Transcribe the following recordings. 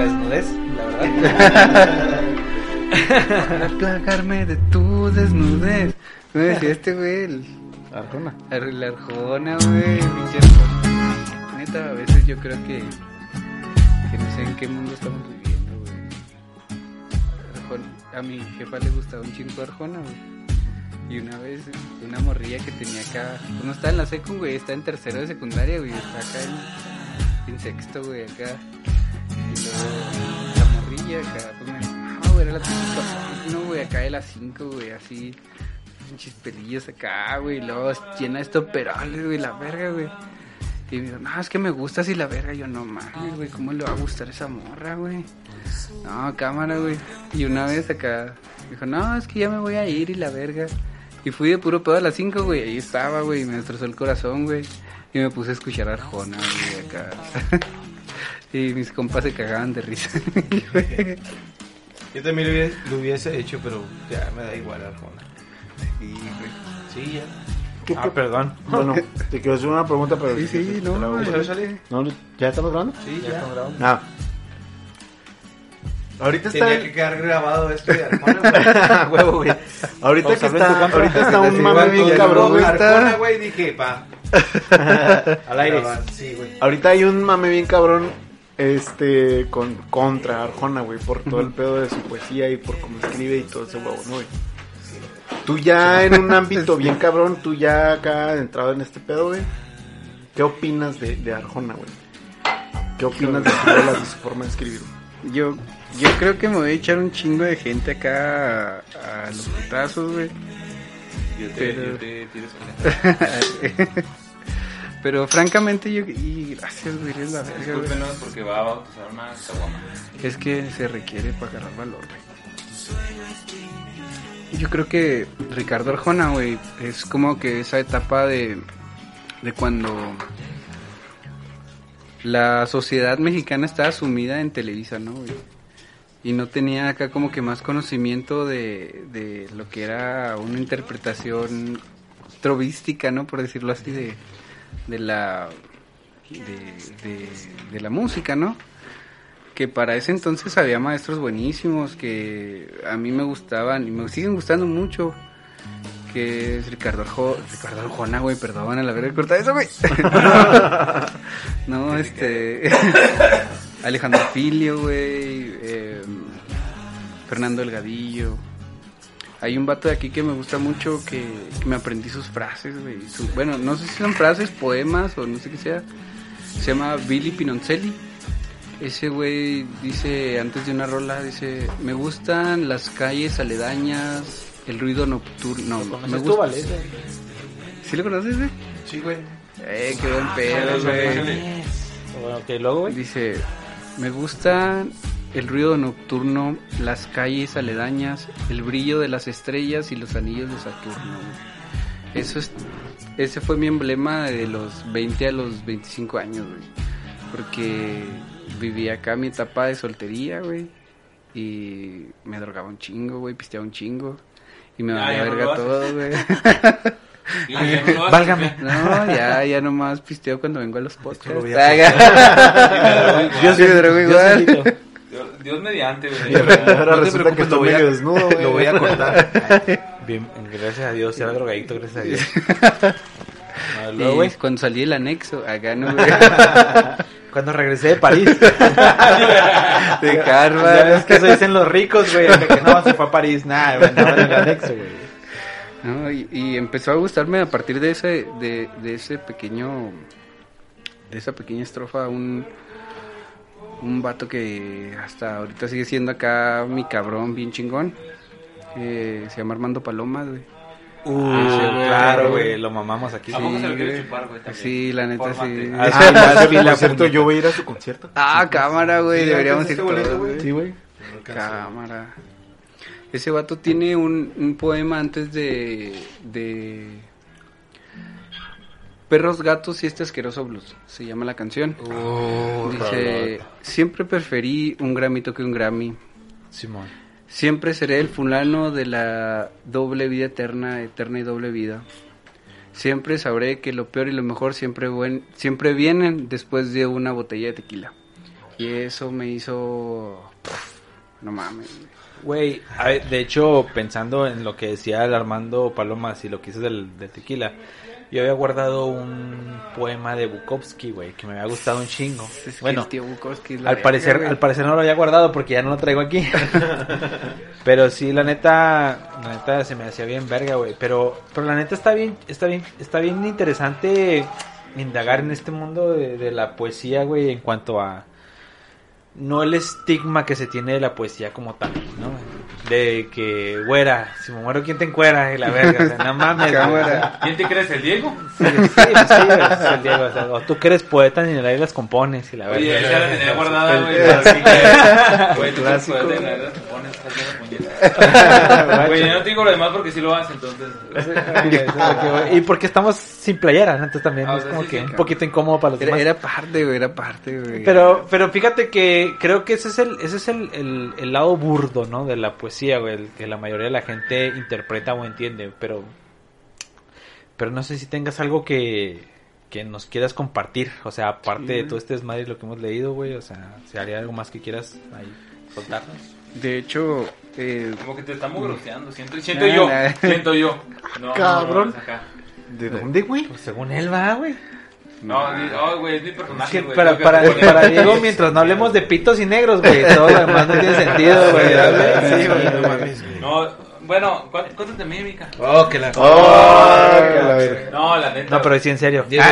la desnudez, la verdad. Para plagarme de tu desnudez. ¿Cómo decía este güey? El, Arjona. Ar- la Arjona, güey. pinche. Neta, a veces yo creo que, que no sé en qué mundo estamos viviendo, güey. Arjona- A mi jefa le gustaba un chingo Arjona, güey. Y una vez, una morrilla que tenía acá, pues no está en la secu, güey, está en tercero de secundaria, güey, está acá en, en sexto, güey, acá. Y luego la morrilla acá, pues me güey, era la típica, no, güey, acá de las cinco, güey, así, pinches acá, güey, luego llena de estoperales, güey, la verga, güey. Y me dijo, no, es que me gusta así la verga. Yo, no mames, güey, ¿cómo le va a gustar esa morra, güey? No, cámara, güey. Y una vez acá, dijo, no, es que ya me voy a ir y la verga. Y fui de puro pedo a las 5, güey. Ahí estaba, güey. y Me destrozó el corazón, güey. Y me puse a escuchar a Arjona, güey, acá. y mis compas se cagaban de risa. Yo también lo hubiese, lo hubiese hecho, pero ya me da igual Arjona. y, güey. Sí, ya. ¿Qué Ah, pe- perdón. Bueno, te quiero hacer una pregunta, pero... Sí, sí, te no, no, sale. No, ¿Ya estamos grabando? Sí, Ya ya. estamos grabando. Ah. Ahorita está... Tenía que quedar grabado esto de Arjona. güey. Huevo, güey. Ahorita está, ahorita está un Sí, mame bien cabrón, güey. Arjona, güey, dije, pa. Al aire. Sí, güey. Ahorita hay un mame bien cabrón este con contra Arjona, güey, por todo el pedo de su poesía y por cómo escribe y todo ese huevo, ¿no, güey? Tú ya en un ámbito bien cabrón, tú ya acá entrado en este pedo, güey. ¿Qué opinas de, de Arjona, güey? ¿Qué opinas de su de su forma de escribir? güey? Yo, yo creo que me voy a echar un chingo de gente acá a, a los putazos, güey. Yo te, Pero- yo te tiro con Pero francamente yo... Y gracias, güey, eres la verga, güey. Discúlpenos porque va a bautizar una caguama. Es que se requiere para agarrar valor, güey. Yo creo que Ricardo Arjona, güey, es como que esa etapa de, de cuando la sociedad mexicana estaba sumida en Televisa, ¿no, güey? Y no tenía acá como que más conocimiento de, de lo que era una interpretación trovística, ¿no? Por decirlo así, de, de la... De, de, de la música, ¿no? que para ese entonces había maestros buenísimos que a mí me gustaban y me siguen gustando mucho. Que es Ricardo Arjo, Ricardo Arjona, güey, perdón, a la verga, corta eso, güey. no, este. Alejandro Filio, güey. eh, Fernando Delgadillo. Hay un vato de aquí que me gusta mucho que, que me aprendí sus frases, güey. Su- bueno, no sé si son frases, poemas o no sé qué sea. Se llama Billy Pinoncelli. Ese güey dice, antes de una rola, dice, me gustan las calles aledañas, el ruido nocturno. ¿Lo me tú, gusta... Ese? ¿Sí lo conoces, güey? Sí, güey. Eh, qué buen pedo, Ah, güey. Bueno, que luego, güey. Dice, me gusta el ruido nocturno, las calles aledañas, el brillo de las estrellas y los anillos de Saturno. güey. Eso es, ese fue mi emblema de los 20 a los 25 años, güey. Porque viví acá mi etapa de soltería, güey. Y me drogaba un chingo, güey, pisteaba un chingo. Y me Ah, valía no verga todo, güey. Haces, Válgame. No, ya, ya nomás pisteo cuando vengo a los podcasts. voy Yo sí me drogo igual. Dios, mediante, güey. Ahora No resulta que estoy lo voy a- medio desnudo, güey. Lo voy a cortar. Bien, gracias a Dios, era drogadicto, gracias a Dios. No, Y luego, güey, cuando salí del anexo, acá no, güey. cuando regresé de París. De Ya karma. ves que eso dicen los ricos, güey, de que no se fue a París, nada, güey, andaba en el anexo, güey. No, y, y empezó a gustarme a partir de ese, de, de ese pequeño, de esa pequeña estrofa, un, un vato que hasta ahorita sigue siendo acá mi cabrón bien chingón. que se llama Armando Palomas, güey. Uh, güey. claro, güey, lo mamamos aquí. Sí, la neta sí. Ah, Ah, sí, por cierto, yo voy a ir a su concierto. Ah, cámara, güey, Sí, deberíamos ir boleto, todos, güey. Sí, güey. Cámara. Ese vato tiene un, un poema antes de, de Perros, gatos y este asqueroso blues. Se llama la canción. Uh, Dice, siempre preferí un gramito que un Grammy. Simón. Siempre seré el fulano de la doble vida eterna, eterna y doble vida. Siempre sabré que lo peor y lo mejor siempre, buen, siempre vienen después de una botella de tequila. Y eso me hizo... No mames. Güey, de hecho, pensando en lo que decía el Armando Palomas y lo que hizo del, del tequila, yo había guardado un poema de Bukowski, güey, que me había gustado un chingo. Es que Bueno, tío Bukowski al verga, parecer, al parecer no lo había guardado porque ya no lo traigo aquí. pero sí, la neta, la neta se me hacía bien verga, güey. Pero, pero la neta está bien, está bien, está bien interesante indagar en este mundo de, de la poesía, güey, en cuanto a no el estigma que se tiene de la poesía como tal, ¿no? De que, güera, si me muero, ¿quién te encuera? Y la verga, o sea, no mames. ¿Quién te crees, el Diego? Sí, sí, sí, es el Diego, o sea, o tú que eres poeta ni en el aire las compones y la Oye, verga. esa la tenía guardada, güey. el- así que- Güey, tú estás puñetas. Güey, yo no te digo lo demás porque sí lo haces, entonces. y porque estamos sin playera, ¿no? entonces también Ah, o es sea, como sí, que sí, un claro. poquito incómodo para los Era, demás. era parte, güey, era parte, güey. Pero, pero fíjate que creo que ese es el, ese es el, el, el lado burdo, ¿no? De la poesía, güey, el que la mayoría de la gente interpreta o entiende, pero, pero no sé si tengas algo que, que nos quieras compartir, o sea, aparte Sí. de todo este desmadre lo que hemos leído, güey, o sea, si haría algo más que quieras ahí soltarnos. De hecho, eh, Como que te estamos groseando. Siento, siento Nah, yo. nah. Siento yo. No, Cabrón. No. ¿De dónde, güey? Pues según él va, güey. No, di- oh, güey, es mi personaje. Que güey, para, tengo que para, poner- para Diego, mientras no hablemos de pitos y negros, güey, todo lo demás no tiene sentido, güey. Sí, güey, no mames, güey. No, bueno, ¿cu- ¿cuánto te mímica? Oh, que la... ¡Oh! que la verga. No, la neta. No, pero sí, en serio. Diego,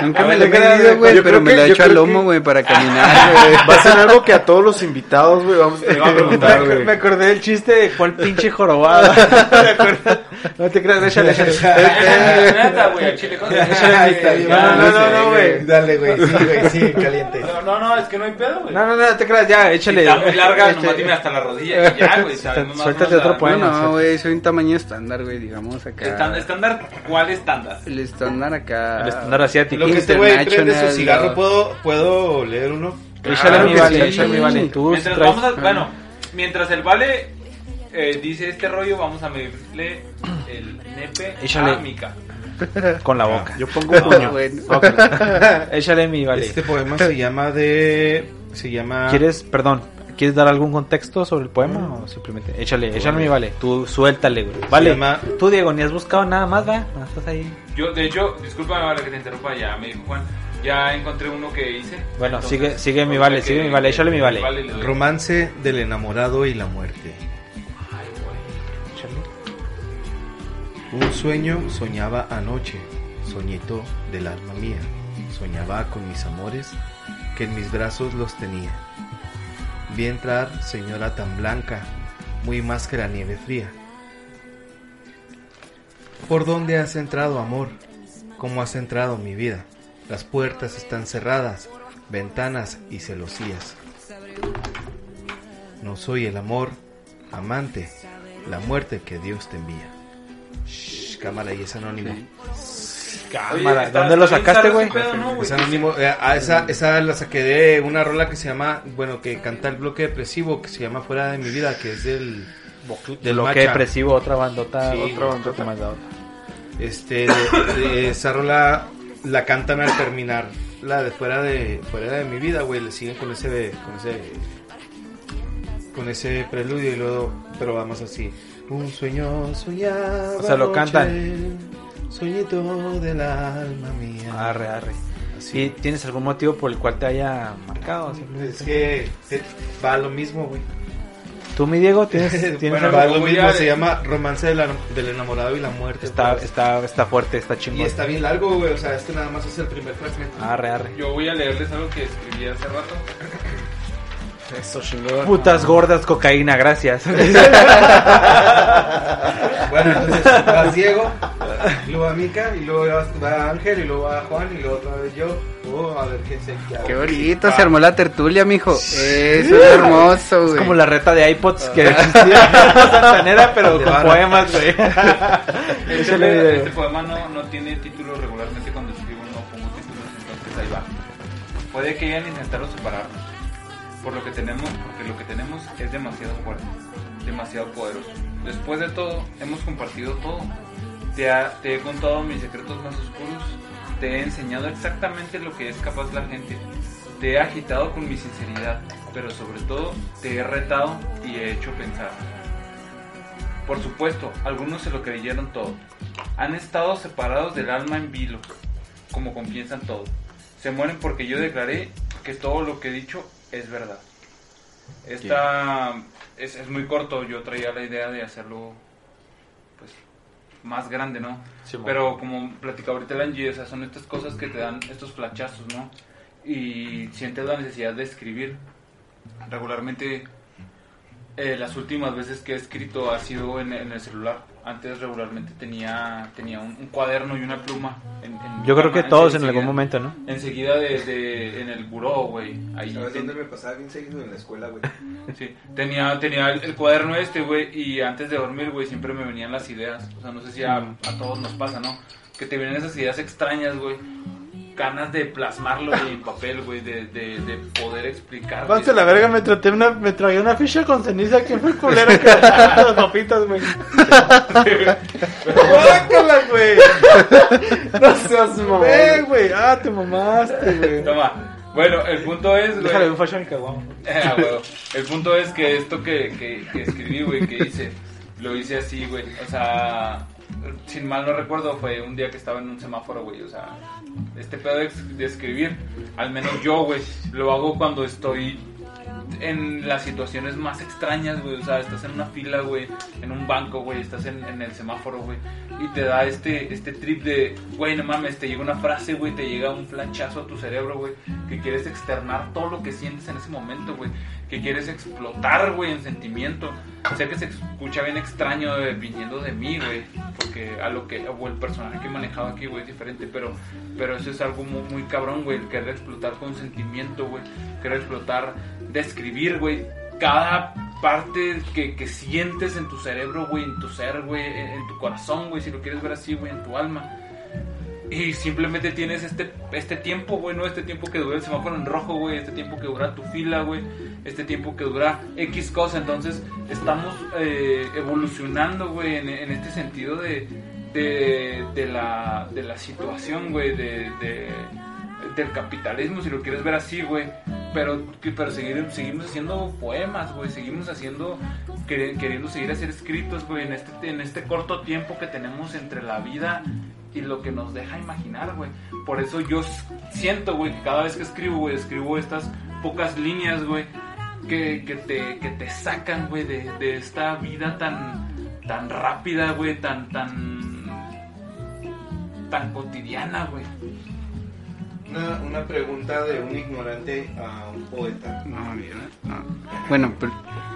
nunca me lo he ¿qué crees, medido, güey, Yo pero creo me que- lo he hecho al lomo, que- güey, para caminar, güey. Va a ser algo que a todos los invitados, güey, vamos a tener que preguntar, preguntar, Me güey. acordé del chiste de cuál pinche jorobado. no te creas, échale, échale. Neta, güey, no, no, no, no, güey. Dale, güey, sí, güey, sí, caliente. No, no, no, es que no hay pedo, güey. No, no, no, no te creas, ya, échale. está muy larga, nomás dime hasta la rodilla ya, güey. Suéltate otro la- poema. No, no, güey, soy un tamaño estándar, güey, digamos acá. Estándar, estándar, ¿cuál estándar? El estándar acá. El estándar asiático. Lo que este güey prende su cigarro, no. ¿puedo, ¿puedo leer uno? Échale Claro a mi vale, échale mi vale. Mientras traes- vamos a, bueno, mientras el vale eh, dice este rollo, vamos a medirle el nepe Échale. a Mika. con la boca. Yo pongo un puño. Bueno. Échale mi vale. Este poema se llama de... Se llama... ¿Quieres, perdón, ¿quieres dar algún contexto sobre el poema o simplemente échale, échale mi vale? Tú suéltale, güey. Vale. llama- Tú, Diego, ni has buscado nada más, ¿va? No, estás ahí. Yo, de hecho, discúlpame vale que te interrumpa, ya me dijo Juan. Ya encontré uno que hice. Bueno, Entonces, sigue- sigue mi vale, sigue mi vale, échale mi vale. le doy. Romance del enamorado y la muerte. Un sueño soñaba anoche, soñito del alma mía. Soñaba con mis amores, que en mis brazos los tenía. Vi entrar señora tan blanca, muy más que la nieve fría. ¿Por dónde has entrado, amor? ¿Cómo has entrado mi vida? Las puertas están cerradas, ventanas y celosías. No soy el amor, amante, la muerte que Dios te envía. Shh, cámara, y es anónimo. Oye, Cámara, está- ¿dónde lo sacaste, güey? ¿no? Es anónimo. eh, ah, esa, esa la saqué de una rola que se llama, bueno, que canta el bloque depresivo, que se llama Fuera de mi vida, que es del... De lo que Macha. depresivo, otra bandota. Sí, otra bandota más otra. Este, de- de esa rola la cantan al terminar la de fuera de fuera de mi vida, güey, le siguen con ese con ese con ese preludio y luego pero vamos así. Un sueño soñaba O sea, lo cantan. Sueñito del alma mía. Arre, arre. Así. ¿Y tienes algún motivo por el cual te haya marcado? Es que va lo mismo, güey. ¿Tú, mi Diego, tienes, tienes Bueno, algo? Va lo mismo, a- se llama Romance del, del enamorado y la muerte. Está, pues. está, está fuerte, está Y chingón. está bien largo, güey, o sea, este nada más es el primer fragmento. Arre, arre. Yo voy a leerles algo que escribí hace rato. Eso chingón. Putas gordas, cocaína, gracias. Bueno, entonces va Diego, luego va Mica, y luego va- Ángel, y luego va Juan, y luego otra vez yo. Oh, a ver qué se Qué bonito, se armó la tertulia, mijo. Eso es hermoso, güey. Es como la reta de iPods que existía santanera, pero con poemas, güey. Este, este poema no, no tiene título regularmente cuando escribo no pongo títulos, entonces ahí va. Puede que hayan intentado separarnos, por lo que tenemos, porque lo que tenemos es demasiado fuerte, demasiado poderoso. Después de todo, hemos compartido todo. Te, ha- te he contado mis secretos más oscuros, te he enseñado exactamente lo que es capaz la gente. Te he agitado con mi sinceridad, pero sobre todo te he retado y he hecho pensar. Por supuesto, algunos se lo creyeron todo. Han estado separados del alma en vilo, como confiesan todo. Se mueren porque yo declaré que todo lo que he dicho es verdad. Esta es, es muy corto, yo traía la idea de hacerlo más grande, ¿no? Sí. Pero como platicaba ahorita el Angie, o sea, son estas cosas que te dan estos flachazos, ¿no? Y sientes la necesidad de escribir. Regularmente, eh, las últimas veces que he escrito ha sido en, en el celular. Antes regularmente tenía, tenía un, un cuaderno y una pluma. en- en Yo creo que todos en algún momento, ¿no? Enseguida de, de- en el buró, güey. Ahí ¿Sabes ten- dónde me pasaba bien seguido en la escuela, güey? Sí, tenía, tenía el, el cuaderno este, güey, y antes de dormir, güey, siempre me venían las ideas. O sea, no sé si a, a todos nos pasa, ¿no? Que te vienen esas ideas extrañas, güey. Ganas de plasmarlo en papel, güey, de, de, de poder explicar. Avance la verga, me, traté una, me tragué una ficha con ceniza que fue culera que las papitas, güey. ¡Guácala, güey! No seas mamón. Ve, güey, ah, te mamaste, güey. Toma. Bueno, el punto es, güey. Déjale un fashion huevo. El punto es que esto que, que, que escribí, güey, que hice, lo hice así, güey. O sea, sin mal no recuerdo, fue un día que estaba en un semáforo, güey. O sea, este pedo de, escribir, al menos yo, güey, lo hago cuando estoy en las situaciones más extrañas, güey. O sea, estás en una fila, güey, en un banco, güey, estás en, el semáforo, güey. Y te da este, este trip de, güey, no mames, te llega una frase, güey, te llega un flanchazo a tu cerebro, güey, que quieres externar todo lo que sientes en ese momento, güey. Que quieres explotar, güey, en sentimiento. Sé que se escucha bien extraño eh, viniendo de mí, güey. Porque a lo que, o el personaje que he manejado aquí, güey, es diferente. Pero, pero eso es algo muy, muy cabrón, güey. Querer explotar con sentimiento, güey. Querer explotar, describir, güey. Cada parte que, que sientes en tu cerebro, güey, en tu ser, güey, en, tu corazón, güey, si lo quieres ver así, güey, en tu alma. Y simplemente tienes este, este tiempo, güey, ¿no? Este tiempo que dura el semáforo en rojo, güey. Este tiempo que dura tu fila, güey. Este tiempo que dura X cosa. Entonces, estamos eh, evolucionando, güey, en, este sentido de, de, la, de la situación, güey, de- del capitalismo, si lo quieres ver así, güey. Pero, pero seguir, seguimos haciendo poemas, güey. Seguimos haciendo, queri- queriendo seguir hacer escritos, güey, en este, en este corto tiempo que tenemos entre la vida y lo que nos deja imaginar, güey. Por eso yo siento, güey, que cada vez que escribo, güey, escribo estas pocas líneas, güey, que, que, te, que te sacan, güey, de, de esta vida tan, tan rápida, güey, tan, tan, tan cotidiana, güey. Una, una pregunta de un ignorante a un poeta. No, mira, no. Bueno, per-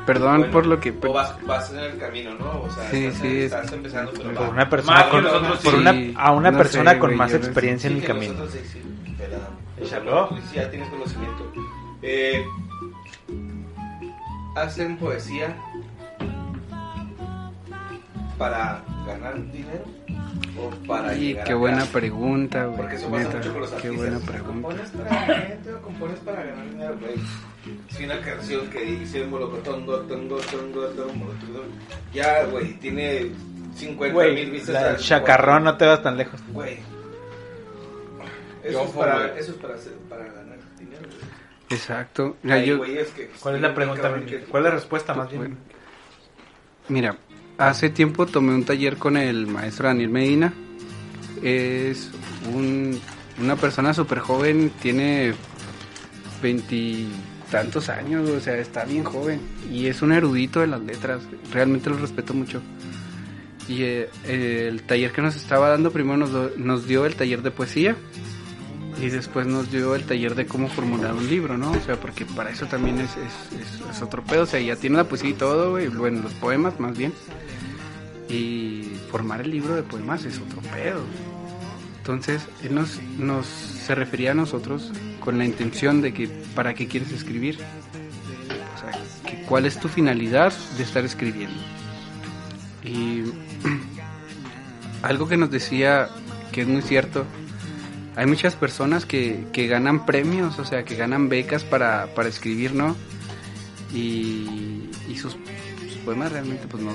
perdón Bueno, por lo que... O vas, vas en el camino, ¿no? O sea, Sí, estás, sí, es- estás empezando, pero Por va. una persona con, nosotros, por sí. una, a una No persona sé, con güey, más experiencia en Sí, el que camino. nosotros sí, tú sí ya tienes conocimiento. Eh, ¿Hacen poesía para ganar dinero? ¿O para Y llegar qué buena pregunta, güey. Porque eso pasa neta, mucho con los Qué artistas. buena pregunta. ¿Compones para gente o compones para ganar dinero, güey? Si una canción que dice molocotongo, tongo, tongo, tongo, ya, güey, tiene 50 mil Güey, vistas. la al- chacarrón no te vas tan lejos. Güey. Eso, es para, güey. eso es para, hacer, para ganar dinero, güey. Exacto. Mira, Hay yo- güeyes que ¿Cuál es la pregunta? ¿Cuál es la respuesta más Bueno. bien? Mira, hace tiempo tomé un taller con el maestro Daniel Medina. Es un- una persona súper joven, tiene veintitantos años, o sea, está bien joven. Y es un erudito de las letras, realmente lo respeto mucho. Y eh, el taller que nos estaba dando primero nos, nos dio el taller de poesía y después nos dio el taller de cómo formular un libro, ¿no? O sea, porque para eso también es, es, es- es otro pedo, o sea, ya tiene la poesía y todo, güey, bueno, los poemas más bien. Y formar el libro de poemas es otro pedo. Entonces, él nos, nos se refería a nosotros con la intención de que, ¿para qué quieres escribir? O sea, que, ¿cuál es tu finalidad de estar escribiendo? Y algo que nos decía que es muy cierto, hay muchas personas que, que ganan premios, o sea, que ganan becas para, para escribir, ¿no? Y, y sus, sus poemas realmente, pues no.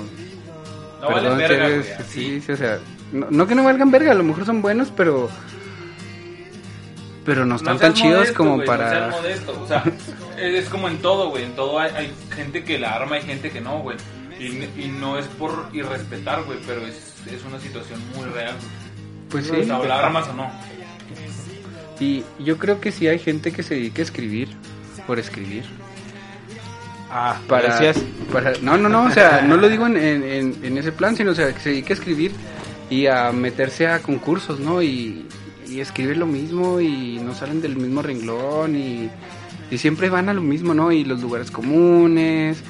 No valen que verga, güey. sí, sí, o sea, no, no que no valgan verga, a lo mejor son buenos, pero Pero no están seas tan chidos modesto, como güey, para... No modesto, o sea, es, como en todo, güey. En todo hay, hay gente que la arma y gente que no, güey. Y, y no es por irrespetar, güey, pero es, es una situación muy real. güey. Pues O sí. sea, o la armas o no. Y yo creo que sí hay gente que se dedica a escribir por escribir. Ah, Para, gracias. para no, no, no, o sea, no lo digo en, en, en- ese plan, sino o sea, que se dedica a escribir y a meterse a concursos, ¿no? Y, y escribir lo mismo y no salen del mismo renglón y, y siempre van a lo mismo, ¿no? Y los lugares comunes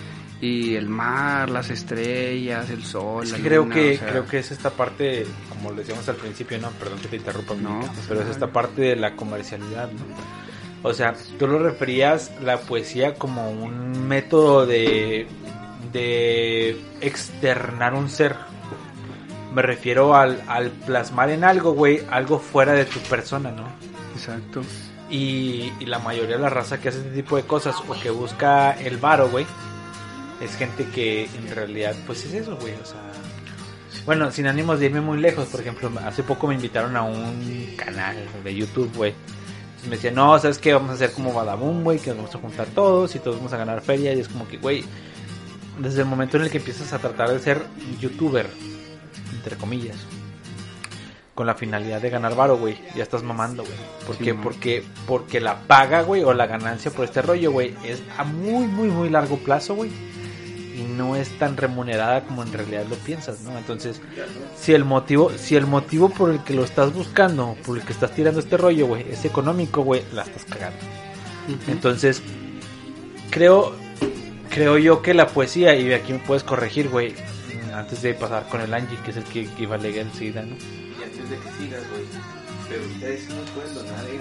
y el mar, las estrellas, el sol. Es la que creo luna, que o sea, creo que es esta parte, como lo decíamos al principio, no, perdón que te interrumpa, No, Mica, pero es esta parte de la comercialidad, ¿no? O sea, tú lo referías la poesía como un método de de externar un ser. Me refiero al, al plasmar en algo, güey, algo fuera de tu persona, ¿no? Exacto. Y, y la mayoría de la raza que hace este tipo de cosas o que busca el varo, güey, es gente que en realidad, pues es eso, güey. O sea, bueno, sin ánimos de irme muy lejos, por ejemplo, hace poco me invitaron a un canal de YouTube, güey. Me decían, no, ¿sabes qué? Vamos a hacer como Badaboom, güey, que nos vamos a juntar todos y todos vamos a ganar feria. Y es como que, güey, desde el momento en el que empiezas a tratar de ser youtuber, entre comillas, con la finalidad de ganar varo, güey, ya estás mamando, güey. ¿Por Sí, qué? mo. Porque, porque la paga, güey, o la ganancia por este rollo, güey, es a muy, muy, muy largo plazo, güey. Y no es tan remunerada como en realidad lo piensas, ¿no? Entonces, si el motivo, si el motivo por el que lo estás buscando, por el que estás tirando este rollo, güey, es económico, güey, la estás cagando. Entonces, creo, creo yo que la poesía, y aquí me puedes corregir, güey, antes de pasar con el Angie, que es el que, que iba a leer enseguida, ¿no? Y antes de que sigas, güey. Pero ustedes sí nos pueden donar ahí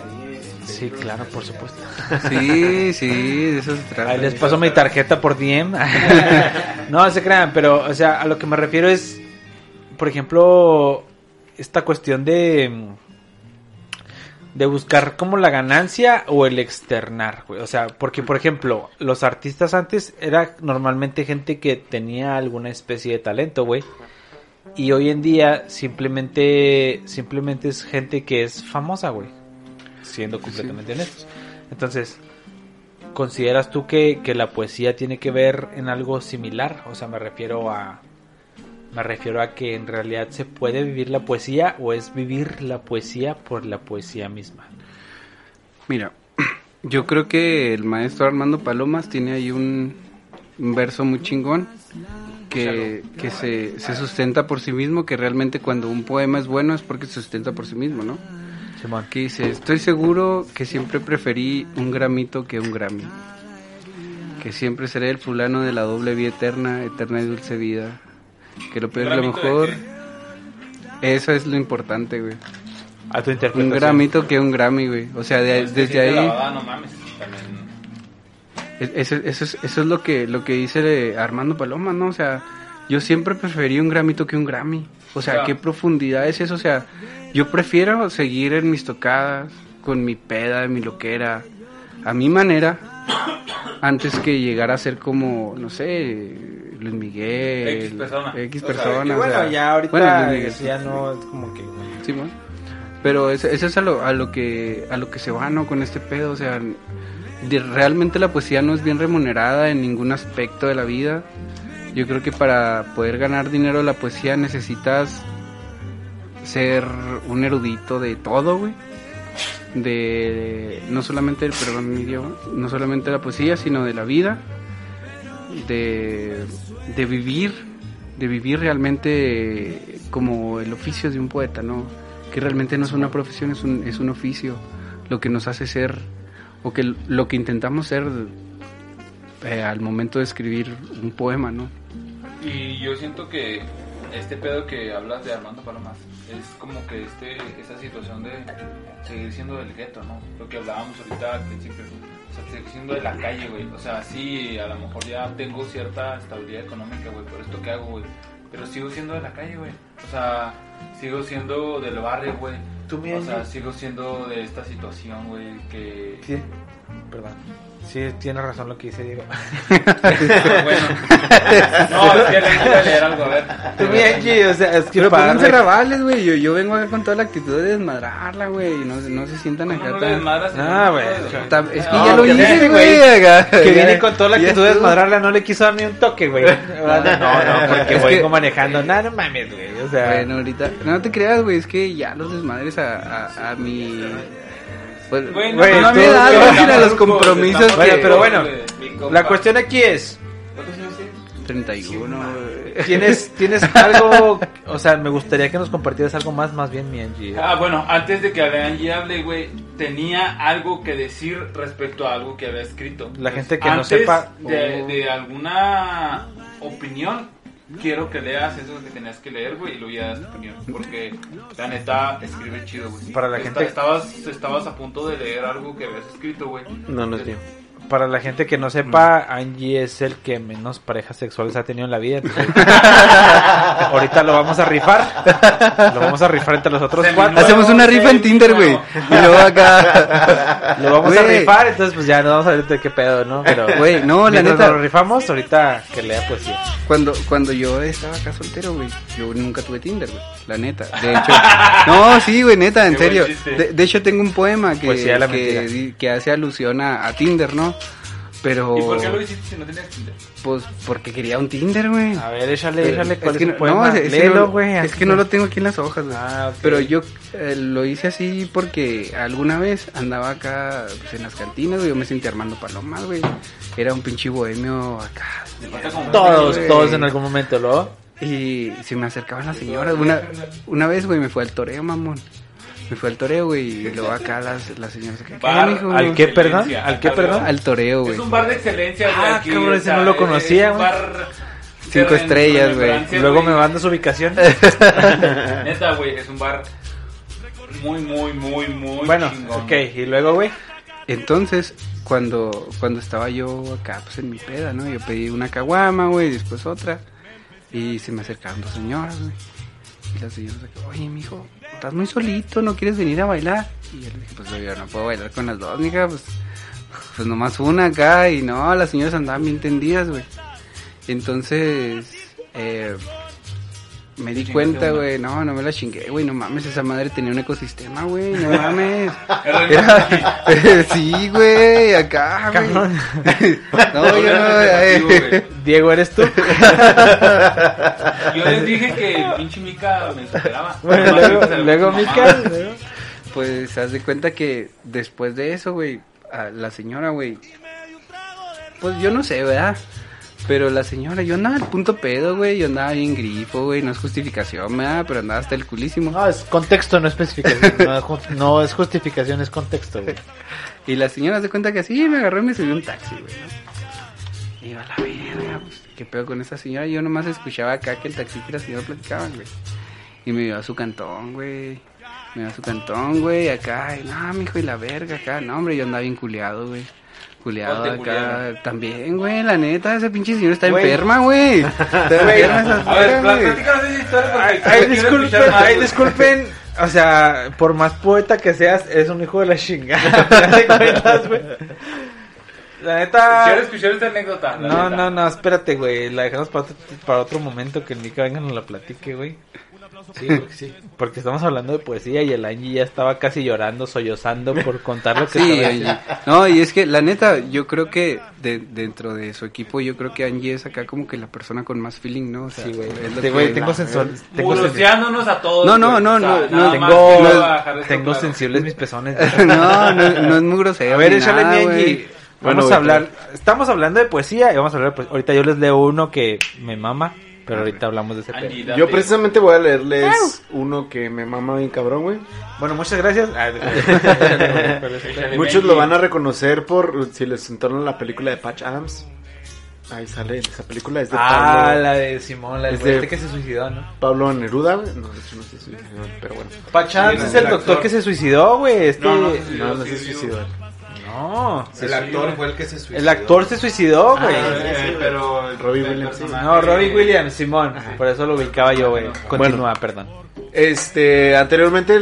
Sí, claro, por supuesto. Sí, sí, de eso se trata. Ahí les paso mi tarjeta por DM. no, se crean, pero, o sea, a lo que me refiero es, por ejemplo, esta cuestión de de buscar como la ganancia o el externar, güey. O sea, porque por ejemplo, los artistas antes era normalmente gente que tenía alguna especie de talento, güey. Y hoy en día simplemente simplemente es gente que es famosa, güey. Siendo completamente honestos. Entonces, ¿consideras tú que, que la poesía tiene que ver en algo similar? O sea, me refiero a me refiero a que en realidad se puede vivir la poesía o es vivir la poesía por la poesía misma. Mira, yo creo que el maestro Armando Palomas tiene ahí un, un verso muy chingón que, que se, se sustenta por sí mismo, que realmente cuando un poema es bueno es porque se sustenta por sí mismo, ¿no? Simón. Que dice, estoy seguro que siempre preferí un gramito que un Grammy. Que siempre seré el fulano de la doble vida eterna, eterna y dulce vida. Que lo peor es lo ¿Gramito de mejor. Eso es lo importante, güey. A tu Un interpretación. gramito que un Grammy, güey. O sea, de- Es que si desde es de ahí... lavada, no mames. También. Es- Eso, eso es, eso es lo que lo que dice de Armando Paloma, ¿no? O sea, yo siempre preferí un gramito que un Grammy. O sea, qué profundidad es eso. O sea, yo prefiero seguir en mis tocadas, con mi peda, mi loquera, a mi manera, antes que llegar a ser como, no sé, Luis Miguel. X persona. X O sea, persona. O bueno, sea, ya ahorita bueno, Miguel, ya no es como que... Sí. Pero eso, eso es a lo, a lo que a lo que se va, ¿no? Con este pedo, o sea, realmente la poesía no es bien remunerada en ningún aspecto de la vida. Yo creo que para poder ganar dinero de la poesía necesitas ser un erudito de todo, güey. De no solamente, perdón, mi idioma, no solamente la poesía, sino de la vida, de, de vivir, de vivir realmente como el oficio de un poeta, ¿no? Que realmente no es una profesión, es un, es un oficio, lo que nos hace ser, o que lo que intentamos ser eh, al momento de escribir un poema, ¿no? Y yo siento que este pedo que hablas de Armando Palomas es como que este esa situación de seguir siendo del gueto, ¿no? Lo que hablábamos ahorita al principio. O sea, seguir siendo de la calle, güey. O sea, sí, a lo mejor ya tengo cierta estabilidad económica, güey, por esto que hago, güey. Pero sigo siendo de la calle, güey. O sea, sigo siendo del barrio, güey. Tú, O sea, sigo siendo de esta situación, güey, que... Sí, perdón. Sí, tiene razón lo que dice Diego. Pero bueno. No, es que le voy a leer algo, a ver. Tú, Angie, o sea, es que Pero pónganse rabales, güey. Yo, yo vengo acá con toda la actitud de desmadrarla, güey. y No, no se sientan ¿Cómo acá no tan... desmadras? Ah, güey. Es que No, ya lo hice, güey. Que viene con toda la actitud de desmadrarla, no le quiso dar ni un toque, güey. No, no, porque Es vengo que- manejando. No, no mames, güey. O sea, Bueno, ahorita... No te creas, güey. Es que ya los desmadres a, a, a mi... Pues, Güey, no, Güey, no tú- me da tú- güey, a los compromisos estamos- Bueno, que... pero bueno. La cuestión aquí es, 31, güey. ¿tienes, tienes algo, o sea, me gustaría que nos compartieras algo más, más bien, mi Angie. Ah, bueno, antes de que Angie hable, güey, tenía algo que decir respecto a algo que había escrito. La gente que Antes no sepa- De, Oh. de alguna opinión, quiero que leas eso que tenías que leer, güey, y luego ya das tu opinión. Porque la neta escribe chido, güey. Para la Esta- gente- Estabas, estabas a punto de leer algo que habías escrito, güey. No, no es mío. Para la gente que no sepa, Angie es el que menos parejas sexuales ha tenido en la vida. entonces- ahorita lo vamos a rifar. Lo vamos a rifar entre los otros cuatro. Hacemos una rifa en Tinder, güey. Y luego acá... Lo vamos a rifar, entonces pues ya no vamos a ver de qué pedo, ¿no? Pero Güey, no, la neta- lo rifamos, ahorita que lea poesía. Cuando, cuando yo estaba acá soltero, güey, yo nunca tuve Tinder, güey. La neta. De hecho, no, sí, güey, neta, en Qué serio. De, de hecho, tengo un poema que, que, que hace alusión a, a Tinder, ¿no? Pero, ¿Y por qué lo hiciste si no tenías Tinder? pues, porque quería un Tinder, güey. A ver, échale, Pero échale, ¿cuál es, que no- poema? no, es, Léelo, no- güey. Es que no lo tengo aquí en las hojas, güey. Ah. Pero yo eh, lo hice así porque alguna vez andaba acá pues, en las cantinas, güey. Yo me sentía armando palomas, güey. Era un pinche bohemio acá. Todos, todos en algún momento, ¿lo? Y se me acercaban las señoras. Una, una vez, güey, me fue al toreo, mamón. Me fue al toreo, güey. Y luego acá las, las señoras. ¿Qué, Bar- mijo? ¿Al qué, perdón? ¿Al qué, perdón? Al toreo, güey. Es un bar de excelencia, güey. Ah, aquí, cabrón, ese no lo conocía, güey. bar Cinco estrellas, güey. Luego güey. me mandas su ubicación. Neta, güey, es un bar muy, muy, muy, muy bueno, chingón. ok, y luego, güey. Entonces, cuando, cuando estaba yo acá, pues en mi peda, ¿no? Yo pedí una caguama, güey, después otra. Y se me acercaron dos señoras, güey. Y las señoras, que, oye, mijo, estás muy solito, ¿no quieres venir a bailar? Y yo le dije, pues yo no puedo bailar con las dos, mija, pues, pues nomás una acá. Y no, las señoras andaban bien tendidas, güey. Entonces, eh, me di cuenta, güey, no, no me la chingué, güey, no mames, esa madre tenía un ecosistema, güey, no mames. Era- sí, güey, acá, güey. No, yo no, eh. Diego, ¿eres tú? Yo les dije que el pinche Mica me superaba. Bueno, luego, Mica. luego. Pues, haz de cuenta que después de eso, güey, a la señora, güey, pues yo no sé, ¿verdad? Pero la señora, yo andaba al punto pedo, güey, yo andaba bien grifo, güey, no es justificación, ¿verdad? Pero andaba hasta el culísimo. No, es contexto, no especificación. No, no es justificación, es contexto, güey. Y la señora se cuenta que así me agarró y me subió un taxi, güey, ¿no? Iba a la verga, pues, qué pedo con esa señora. Yo nomás escuchaba acá que el taxista y la señora platicaban, güey. Y me llevó a su cantón, güey. Me llevó a su cantón, güey, acá. Y no, mijo, y la verga acá. No, hombre, yo andaba bien culiado, güey. Culiado ¿Cuál te acá. También, güey, la neta, esa pinche señora está Güey. enferma, güey. Está enferma esa A ver, platícanos esa historia porque Ay, disculpen, ay, güey. disculpen. O sea, por más poeta que seas, eres un hijo de la chingada. ¿Te cuentas, güey? La neta. Quiero escuchar esta anécdota. No, neta. no, no, espérate, güey. La dejamos para otro, para otro momento que el Mika venga y nos la platique, güey. Sí, porque sí. Porque estamos hablando de poesía y el Angie ya estaba casi llorando, sollozando por contar lo que Sí, estaba Angie. no, y es que la neta, yo creo que de, dentro de su equipo, yo creo que Angie es acá como que la persona con más feeling, ¿no? O sea, Sí, güey. tengo sensual. Tengo, a todos. No, no, no, O sea, no, tengo, tengo claro. sensibles mis pezones. no, no, no es muy grosero. A ver, échale nada. Angie. Vamos a hablar. Estamos hablando de poesía y vamos a hablar de poesía. Ahorita yo les leo uno que me mama, pero ahorita hablamos de ese. Angie. Yo precisamente voy a leerles uno que me mama bien cabrón, güey. Bueno, muchas gracias. Ah, Muchos lo van a reconocer por si les entornan la película de Patch Adams. Ahí sale, esa película es de ah, Pablo, la de Simón, la del Es de- este que se suicidó, ¿no? Pablo Neruda, güey. No, de hecho no sé si pero bueno. Pachans Sí, es no, el el doctor actor. que se suicidó, güey. Este... No, no, se sí, suicidó. No. El actor fue el que se suicidó. El actor se suicidó, güey. Ah, eh, pero Robbie el Williams, No, Robbie Williams, Simón. Por eso lo ubicaba yo, güey. Continúa, perdón. Este, anteriormente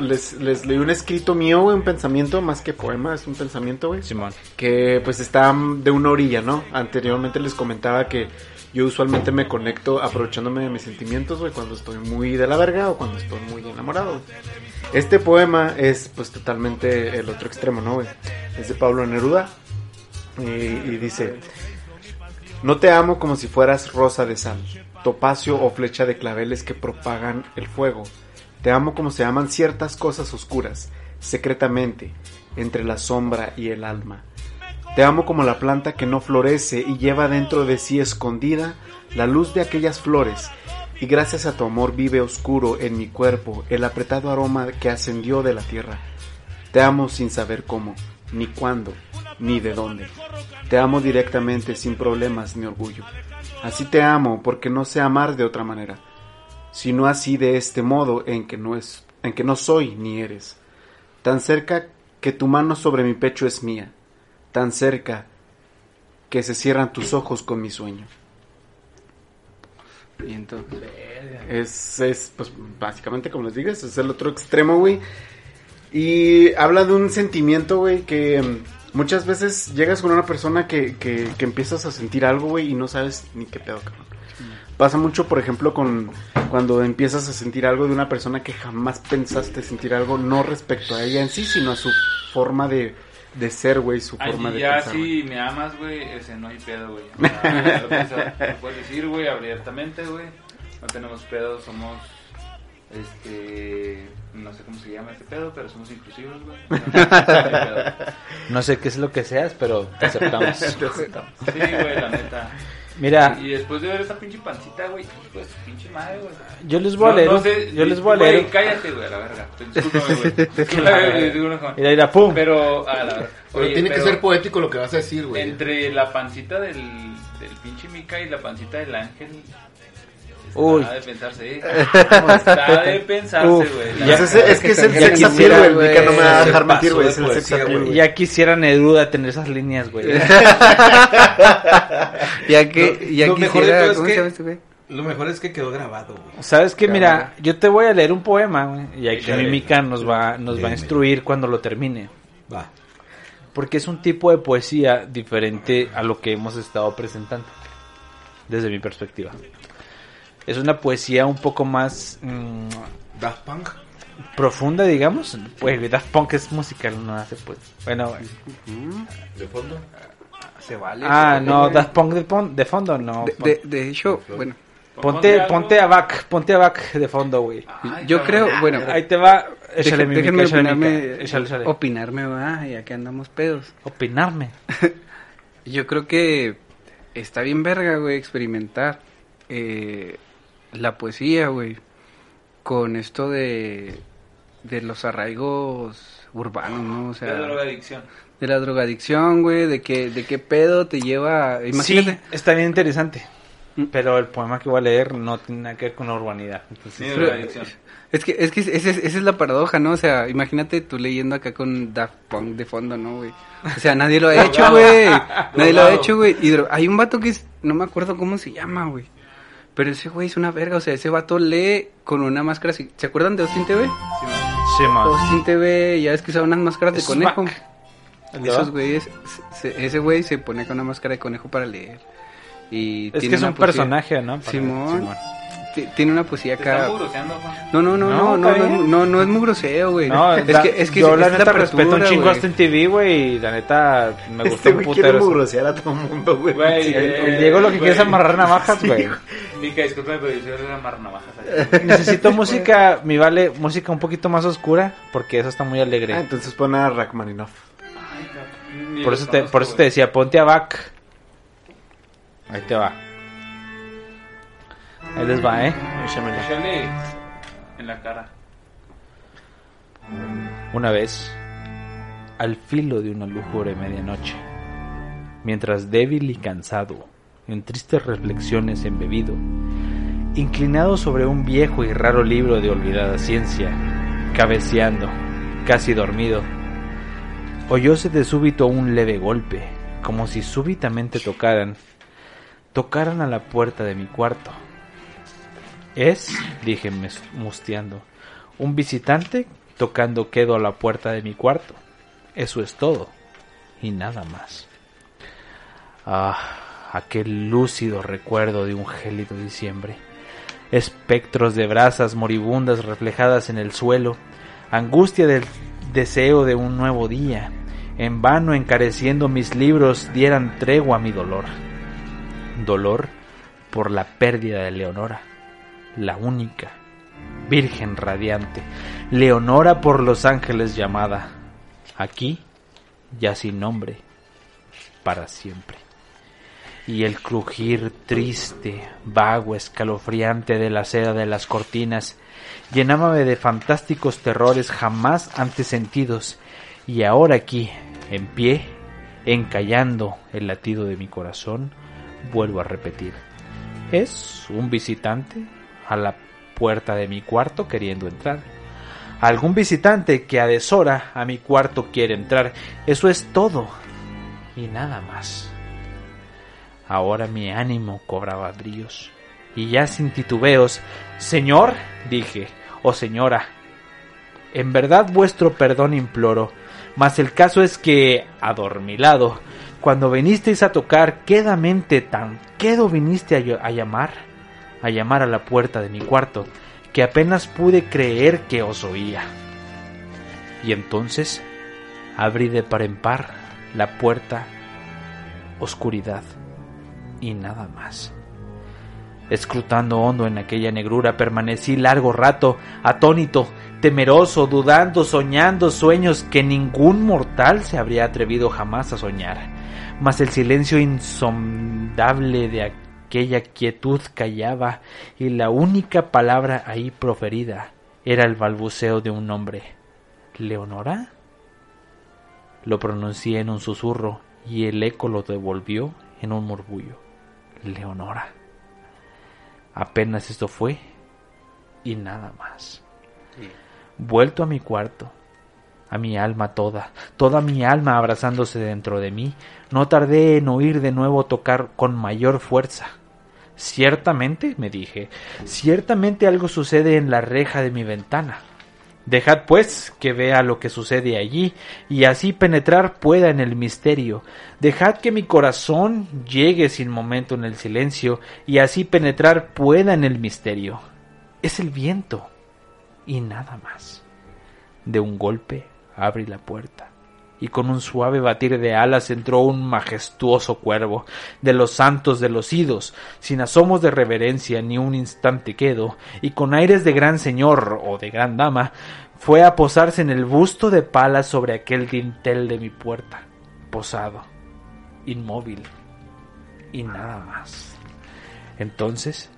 les, les leí un escrito mío, güey, un pensamiento, más que poema, es un pensamiento, güey. Simón. que pues está de una orilla, ¿no? Anteriormente les comentaba que yo usualmente me conecto aprovechándome de mis sentimientos, güey, cuando estoy muy de la verga o cuando estoy muy enamorado. Este poema es pues totalmente el otro extremo, ¿no, güey? Es de Pablo Neruda y, y dice, no te amo como si fueras rosa de sal, topacio o flecha de claveles que propagan el fuego. Te amo como se aman ciertas cosas oscuras, secretamente, entre la sombra y el alma. Te amo como la planta que no florece y lleva dentro de sí escondida la luz de aquellas flores, y gracias a tu amor vive oscuro en mi cuerpo el apretado aroma que ascendió de la tierra. Te amo sin saber cómo, ni cuándo, ni de dónde. Te amo directamente sin problemas ni orgullo. Así te amo porque no sé amar de otra manera, sino así de este modo en que no es, en que no soy ni eres. Tan cerca que tu mano sobre mi pecho es mía, tan cerca que se cierran tus ojos con mi sueño. Y entonces, Es, es, pues, básicamente, como les digas, es el otro extremo, güey. Y habla de un sentimiento, güey, que muchas veces llegas con una persona que, que, que empiezas a sentir algo, güey, y no sabes ni qué pedo, cabrón. Pasa mucho, por ejemplo, con cuando empiezas a sentir algo de una persona que jamás pensaste sentir algo, no respecto a ella en sí, sino a su forma de, de ser, güey, su Ay, forma de ya pensar. güey. si me amas, güey, ese no hay pedo, güey. O sea, lo puedes, lo puedes decir, güey, abiertamente, güey. No tenemos pedo, somos, este, no sé cómo se llama este pedo, pero somos inclusivos, güey. No, no hay pedo. No sé qué es lo que seas, pero te aceptamos. Sí, güey, la neta. Mira, Y después de ver esta pinche pancita, güey, su pinche madre, güey. yo les voy a No- leer. no un- sé, yo les voy a güey, leer. cállate, güey, a la verga. Discúlpame, güey. Güey. Mira, mira, pum. Pero, a la verga. Pero Oye, tiene que pero ser poético lo que vas a decir, güey. Entre la pancita del, del pinche Mica y la pancita del ángel. Está Uy. de pensarse, ¿eh? Está de pensarse, güey. ya Es, es que es el sex appeal, güey. Mica no me va a dejar mentir, güey. Es el sex appeal. Ya quisiera Neruda tener esas líneas, güey. ya que, Lo- ya lo mejor de quisiera, todo es ¿cómo que- este? Lo mejor es que quedó grabado, güey. ¿Sabes qué? Mira, yo te voy a leer un poema, güey. Y aquí. Mimica nos va, nos va a instruir cuando lo termine. Va. Porque es un tipo de poesía diferente a lo que hemos estado presentando. Desde mi perspectiva. Es una poesía un poco más mm, Daft Punk. profunda, digamos. Pues Daft Punk es musical, no hace pues. Bueno, güey. De fondo. Se vale. Ah, se no, Daft Punk de, pon- de fondo, no. De, de, de hecho, bueno, ponte, ponte a back, ponte a back de fondo, güey. Yo creo, bueno, Ahí te va. Échale, déjenme opinarme, Mimica. Échale, échale. opinarme, va, ya que andamos pedos. Opinarme. Yo creo que está bien verga, güey, experimentar eh, la poesía, güey, con esto de, de los arraigos urbanos, ¿no? O sea, De drogadicción. de la drogadicción, güey, de que, de qué pedo te lleva, imagínate. Sí, está bien interesante. Mm. Pero el poema que voy a leer no tiene nada que ver con la urbanidad. Entonces, Sí, drogadicción. Es que, es que ese- esa es la paradoja, ¿no? O sea, imagínate tú leyendo acá con Daft Punk de fondo, ¿no, güey? O sea, nadie lo ha hecho, güey. Nadie lo ha hecho, güey. Hay un vato que es, no me acuerdo cómo se llama, güey. Pero ese güey es una verga, o sea, ese vato lee con una máscara así. ¿Se acuerdan de Austin TV? Sí, sí, man. Austin TV, ya ves que usaba unas máscaras de Es conejo. Mac. ¿El de Esos güeyes, se- ese güey se pone con una máscara de conejo para leer. Y Es tiene que es un poesía- personaje, ¿no? Para- Simón. Ti- Tiene una poesía acá. No, no, no, No, no, no, no, no, no es muy grosero, güey. No, es la- que, es que yo es la neta respeto un chingo a güey. Austin TV, güey, y la neta me gustó Este un quiere putero. mugrosear a todo el mundo, güey. Sí, eh, Diego lo que quiere es amarrar navajas, güey. Mica, discúlpame, pero yo soy una marnavajas. ahí. Necesito música, mi vale, música un poquito más oscura, porque eso está muy Ah, alegre. entonces pon a Rachmaninoff. Ni Por eso te, por eso te decía, ponte a back. Ahí te va. Ahí les va, eh. Échale en la cara. Una vez, al filo de una lúgubre medianoche, mientras débil y cansado, en tristes reflexiones embebido, inclinado sobre un viejo y raro libro de olvidada ciencia, cabeceando, casi dormido, oyóse de súbito un leve golpe, como si súbitamente tocaran, tocaran a la puerta de mi cuarto. Es, dije musteando, un visitante tocando quedo a la puerta de mi cuarto. Eso es todo, y nada más. Ah, aquel lúcido recuerdo de un gélido diciembre. Espectros de brasas moribundas reflejadas en el suelo, angustia del deseo de un nuevo día, en vano encareciendo mis libros dieran tregua a mi dolor. Dolor por la pérdida de Leonora, la única, virgen radiante, Leonora por los ángeles llamada, aquí ya sin nombre, para siempre. Y el crujir triste, vago, escalofriante de la seda de las cortinas llenábame de fantásticos terrores jamás antes sentidos, y ahora aquí, en pie, encallando el latido de mi corazón, vuelvo a repetir. Es un visitante a la puerta de mi cuarto queriendo entrar. Algún visitante que a deshora a mi cuarto quiere entrar. Eso es todo. Y nada más. Ahora mi ánimo cobraba brillos. Y ya sin titubeos, Señor, dije, o señora, en verdad vuestro perdón imploro, mas el caso es que, adormilado, cuando vinisteis a tocar quedamente tan quedo viniste a llamar, a llamar a la puerta de mi cuarto, que apenas pude creer que os oía. Y entonces abrí de par en par la puerta, oscuridad y nada más. Escrutando hondo en aquella negrura, permanecí largo rato, atónito, temeroso, dudando, soñando sueños que ningún mortal se habría atrevido jamás a soñar. Mas el silencio insondable de aquella quietud callaba, y la única palabra ahí proferida era el balbuceo de un nombre. ¿Leonora? Lo pronuncié en un susurro, y el eco lo devolvió en un murmullo. Leonora. Apenas esto fue y nada más. Vuelto a mi cuarto, a mi alma toda, toda mi alma abrazándose dentro de mí, no tardé en oír de nuevo tocar con mayor fuerza. Ciertamente, me dije, ciertamente algo sucede en la reja de mi ventana. Dejad pues que vea lo que sucede allí y así penetrar pueda en el misterio. Dejad que mi corazón llegue sin momento en el silencio y así penetrar pueda en el misterio. Es el viento y nada más. De un golpe abrí la puerta y con un suave batir de alas entró un majestuoso cuervo, de los santos de los idos, sin asomos de reverencia ni un instante quedo, y con aires de gran señor o de gran dama, fue a posarse en el busto de palas sobre aquel dintel de mi puerta, posado, inmóvil, y nada más. Entonces,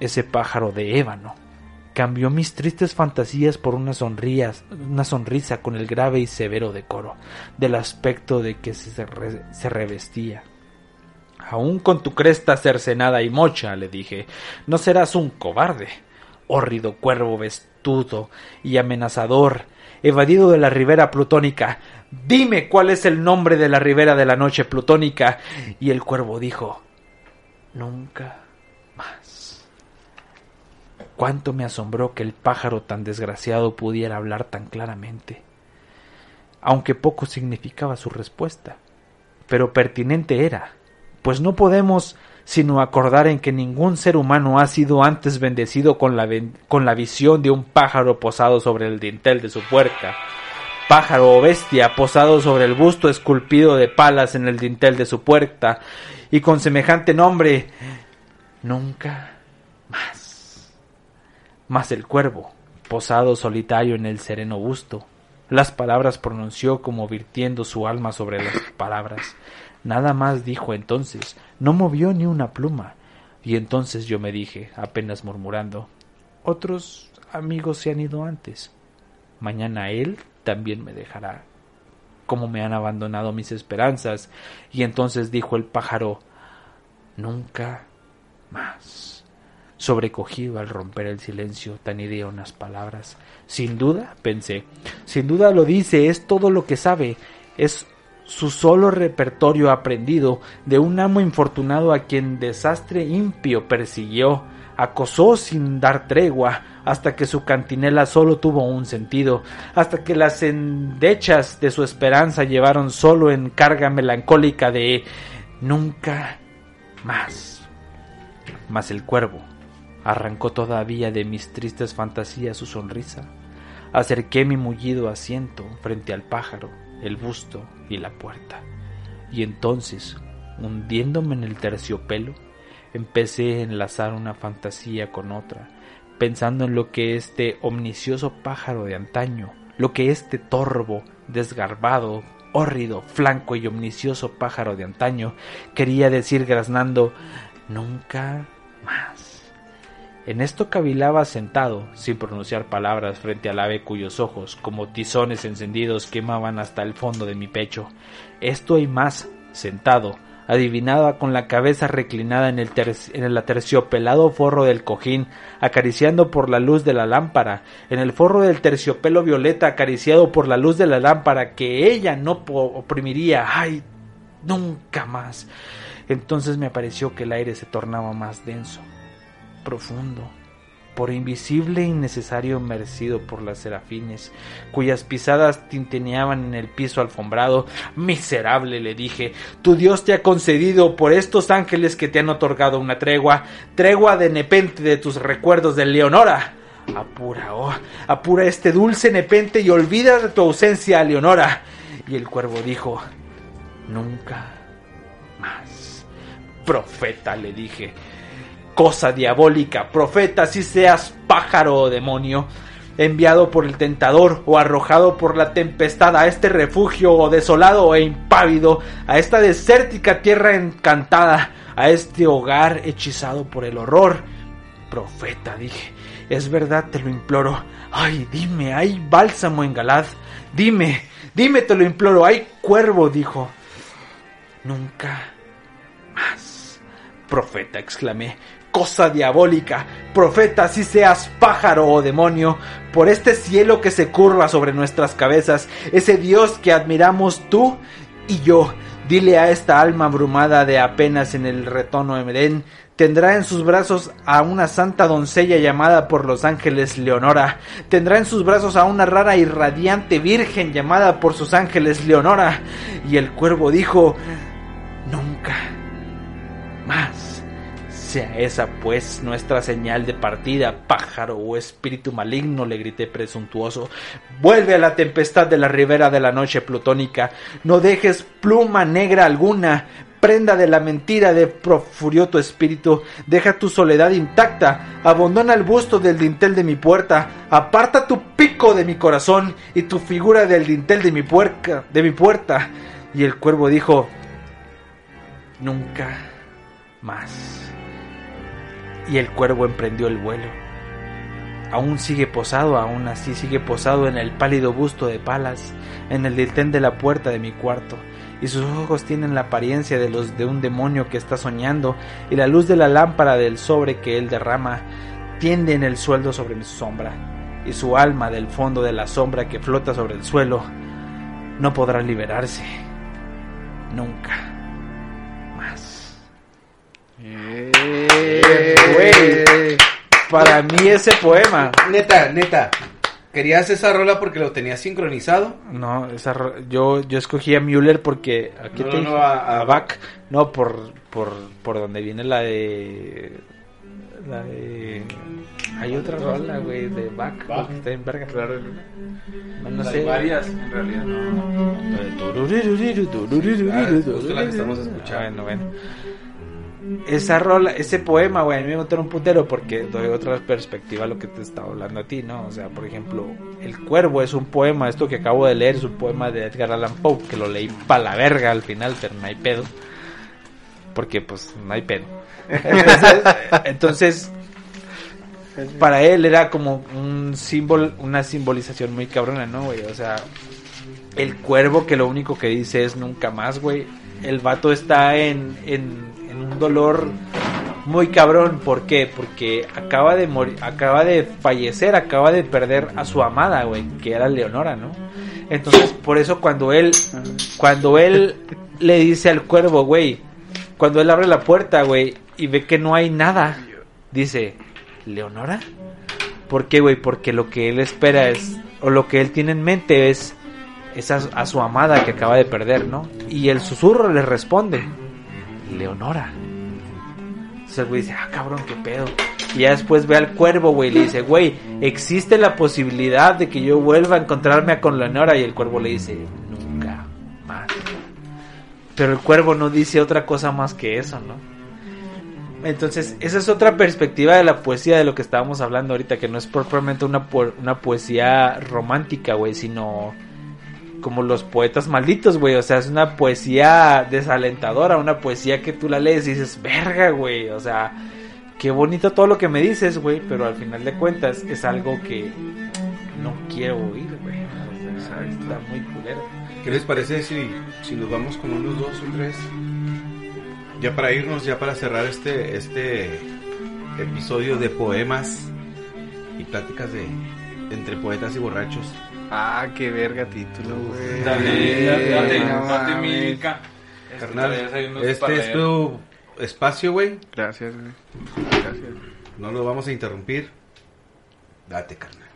ese pájaro de ébano cambió mis tristes fantasías por una sonrisa, una sonrisa con el grave y severo decoro del aspecto de que se, se revestía. Aún con tu cresta cercenada y mocha, le dije, no serás un cobarde, hórrido cuervo vestudo y amenazador, evadido de la ribera plutónica. Dime cuál es el nombre de la ribera de la noche plutónica. Y el cuervo dijo, nunca. Cuánto me asombró que el pájaro tan desgraciado pudiera hablar tan claramente, aunque poco significaba su respuesta, pero pertinente era, pues no podemos sino acordar en que ningún ser humano ha sido antes bendecido con la, con la visión de un pájaro posado sobre el dintel de su puerta, pájaro o bestia posado sobre el busto esculpido de palas en el dintel de su puerta, y con semejante nombre, nunca más. Mas el cuervo, posado solitario en el sereno busto, las palabras pronunció como virtiendo su alma sobre las palabras. Nada más dijo entonces, no movió ni una pluma. Y entonces yo me dije, apenas murmurando, otros amigos se han ido antes. Mañana él también me dejará, como me han abandonado mis esperanzas. Y entonces dijo el pájaro, nunca más. Sobrecogido al romper el silencio, tan unas palabras. Sin duda, pensé, sin duda lo dice, es todo lo que sabe. es su solo repertorio aprendido de un amo infortunado a quien desastre impío persiguió, acosó sin dar tregua, hasta que su cantinela solo tuvo un sentido, hasta que las endechas de su esperanza llevaron solo en carga melancólica de nunca más. Mas el cuervo arrancó todavía de mis tristes fantasías su sonrisa. Acerqué mi mullido asiento frente al pájaro, el busto y la puerta. Y entonces, hundiéndome en el terciopelo, empecé a enlazar una fantasía con otra, pensando en lo que este omnicioso pájaro de antaño, lo que este torvo, desgarbado, hórrido, flanco y omnicioso pájaro de antaño quería decir graznando nunca más. En esto cavilaba sentado, sin pronunciar palabras, frente al ave cuyos ojos, como tizones encendidos, quemaban hasta el fondo de mi pecho. Esto y más, sentado, adivinaba con la cabeza reclinada en el, en el aterciopelado forro del cojín, acariciando por la luz de la lámpara, en el forro del terciopelo violeta acariciado por la luz de la lámpara, que ella no oprimiría. ¡Ay! Nunca más. Entonces me pareció que el aire se tornaba más denso profundo, por invisible e innecesario merecido por las serafines, cuyas pisadas tinteneaban en el piso alfombrado. Miserable, le dije, tu Dios te ha concedido por estos ángeles que te han otorgado una tregua, tregua de nepente de tus recuerdos de Leonora. Apura, oh, apura este dulce nepente y olvida de tu ausencia, Leonora. Y el cuervo dijo, nunca más. Profeta, le dije, cosa diabólica, profeta, si seas pájaro o demonio, enviado por el tentador o arrojado por la tempestad a este refugio o desolado e impávido, a esta desértica tierra encantada, a este hogar hechizado por el horror. Profeta, dije, es verdad, te lo imploro. Ay, dime, hay bálsamo en Galad. Dime, dime, te lo imploro. Hay cuervo, dijo. Nunca más. Profeta, exclamé cosa diabólica, profeta, si seas pájaro o demonio, por este cielo que se curva sobre nuestras cabezas, ese Dios que admiramos tú y yo, dile a esta alma abrumada de apenas en el retono Edén, tendrá en sus brazos a una santa doncella llamada por los ángeles Leonora, tendrá en sus brazos a una rara y radiante virgen llamada por sus ángeles Leonora, y el cuervo dijo, nunca más. Sea esa pues nuestra señal de partida, pájaro o espíritu maligno, le grité presuntuoso. Vuelve a la tempestad de la ribera de la noche plutónica. No dejes pluma negra alguna, prenda de la mentira de profurió tu espíritu, deja tu soledad intacta, abandona el busto del dintel de mi puerta, aparta tu pico de mi corazón y tu figura del dintel de mi puerca, de mi puerta. Y el cuervo dijo, nunca más y el cuervo emprendió el vuelo. Aún sigue posado, aún así sigue posado en el pálido busto de Palas, en el diltén de la puerta de mi cuarto, y sus ojos tienen la apariencia de los de un demonio que está soñando, y la luz de la lámpara del sobre que él derrama tiende en el suelo sobre mi sombra, y su alma del fondo de la sombra que flota sobre el suelo no podrá liberarse nunca más. Güey, para mí ese poema. Neta, neta. ¿Querías esa rola porque lo tenías sincronizado? No, esa yo, yo escogí a Müller porque aquí No, te no, no, a- a Bach. No, por, por, por donde viene la de. La de. Hay otra rola, güey, de Bach. Está en verga. Claro, No, no Hay sé. varias, en realidad. La de turururiru, turururiru, Ah, es justo la que estamos escuchando. Bueno, bueno. Esa rola, ese poema, güey, a mí me gusta un putero porque doy otra perspectiva a lo que te estaba hablando a ti, ¿no? O sea, por ejemplo, El Cuervo es un poema, esto que acabo de leer es un poema de Edgar Allan Poe, que lo leí pa' la verga al final, pero no hay pedo. Porque, pues, no hay pedo. Entonces, para él era como un símbolo, una simbolización muy cabrona, ¿no, güey? O sea, el cuervo que lo único que dice es nunca más, güey. El vato está en un dolor muy cabrón. ¿Por qué? Porque acaba de morir, acaba de fallecer, acaba de perder a su amada, güey, que era Leonora, ¿no? Entonces, por eso cuando él, cuando él le dice al cuervo, güey, cuando él abre la puerta, güey, y ve que no hay nada, dice, ¿Leonora? ¿Por qué, güey? Porque lo que él espera es, o lo que él tiene en mente es, es a, a su amada que acaba de perder, ¿no? Y el susurro le responde, Leonora. Entonces el güey dice, ah, cabrón, qué pedo. Y ya después ve al cuervo, güey, y le dice, güey, existe la posibilidad de que yo vuelva a encontrarme con Leonora. Y el cuervo le dice, nunca más. Pero el cuervo no dice otra cosa más que eso, ¿no? Entonces, esa es otra perspectiva de la poesía de lo que estábamos hablando ahorita, que no es propiamente una, po- una poesía romántica, güey, sino como los poetas malditos, güey. O sea, es una poesía desalentadora, una poesía que tú la lees y dices, verga, güey. O sea, qué bonito todo lo que me dices, güey, pero al final de cuentas es algo que no quiero oír, güey. O está muy culero. ¿Qué les parece si, si nos vamos con unos dos o tres? Ya para irnos, ya para cerrar este, este episodio de poemas y pláticas de entre poetas y borrachos. Ah, qué verga título, güey. Dale, dale, dale, No date mímica. Carnal, Este, este es tu espacio, güey. Gracias, güey. Gracias. No lo vamos a interrumpir. Date, carnal.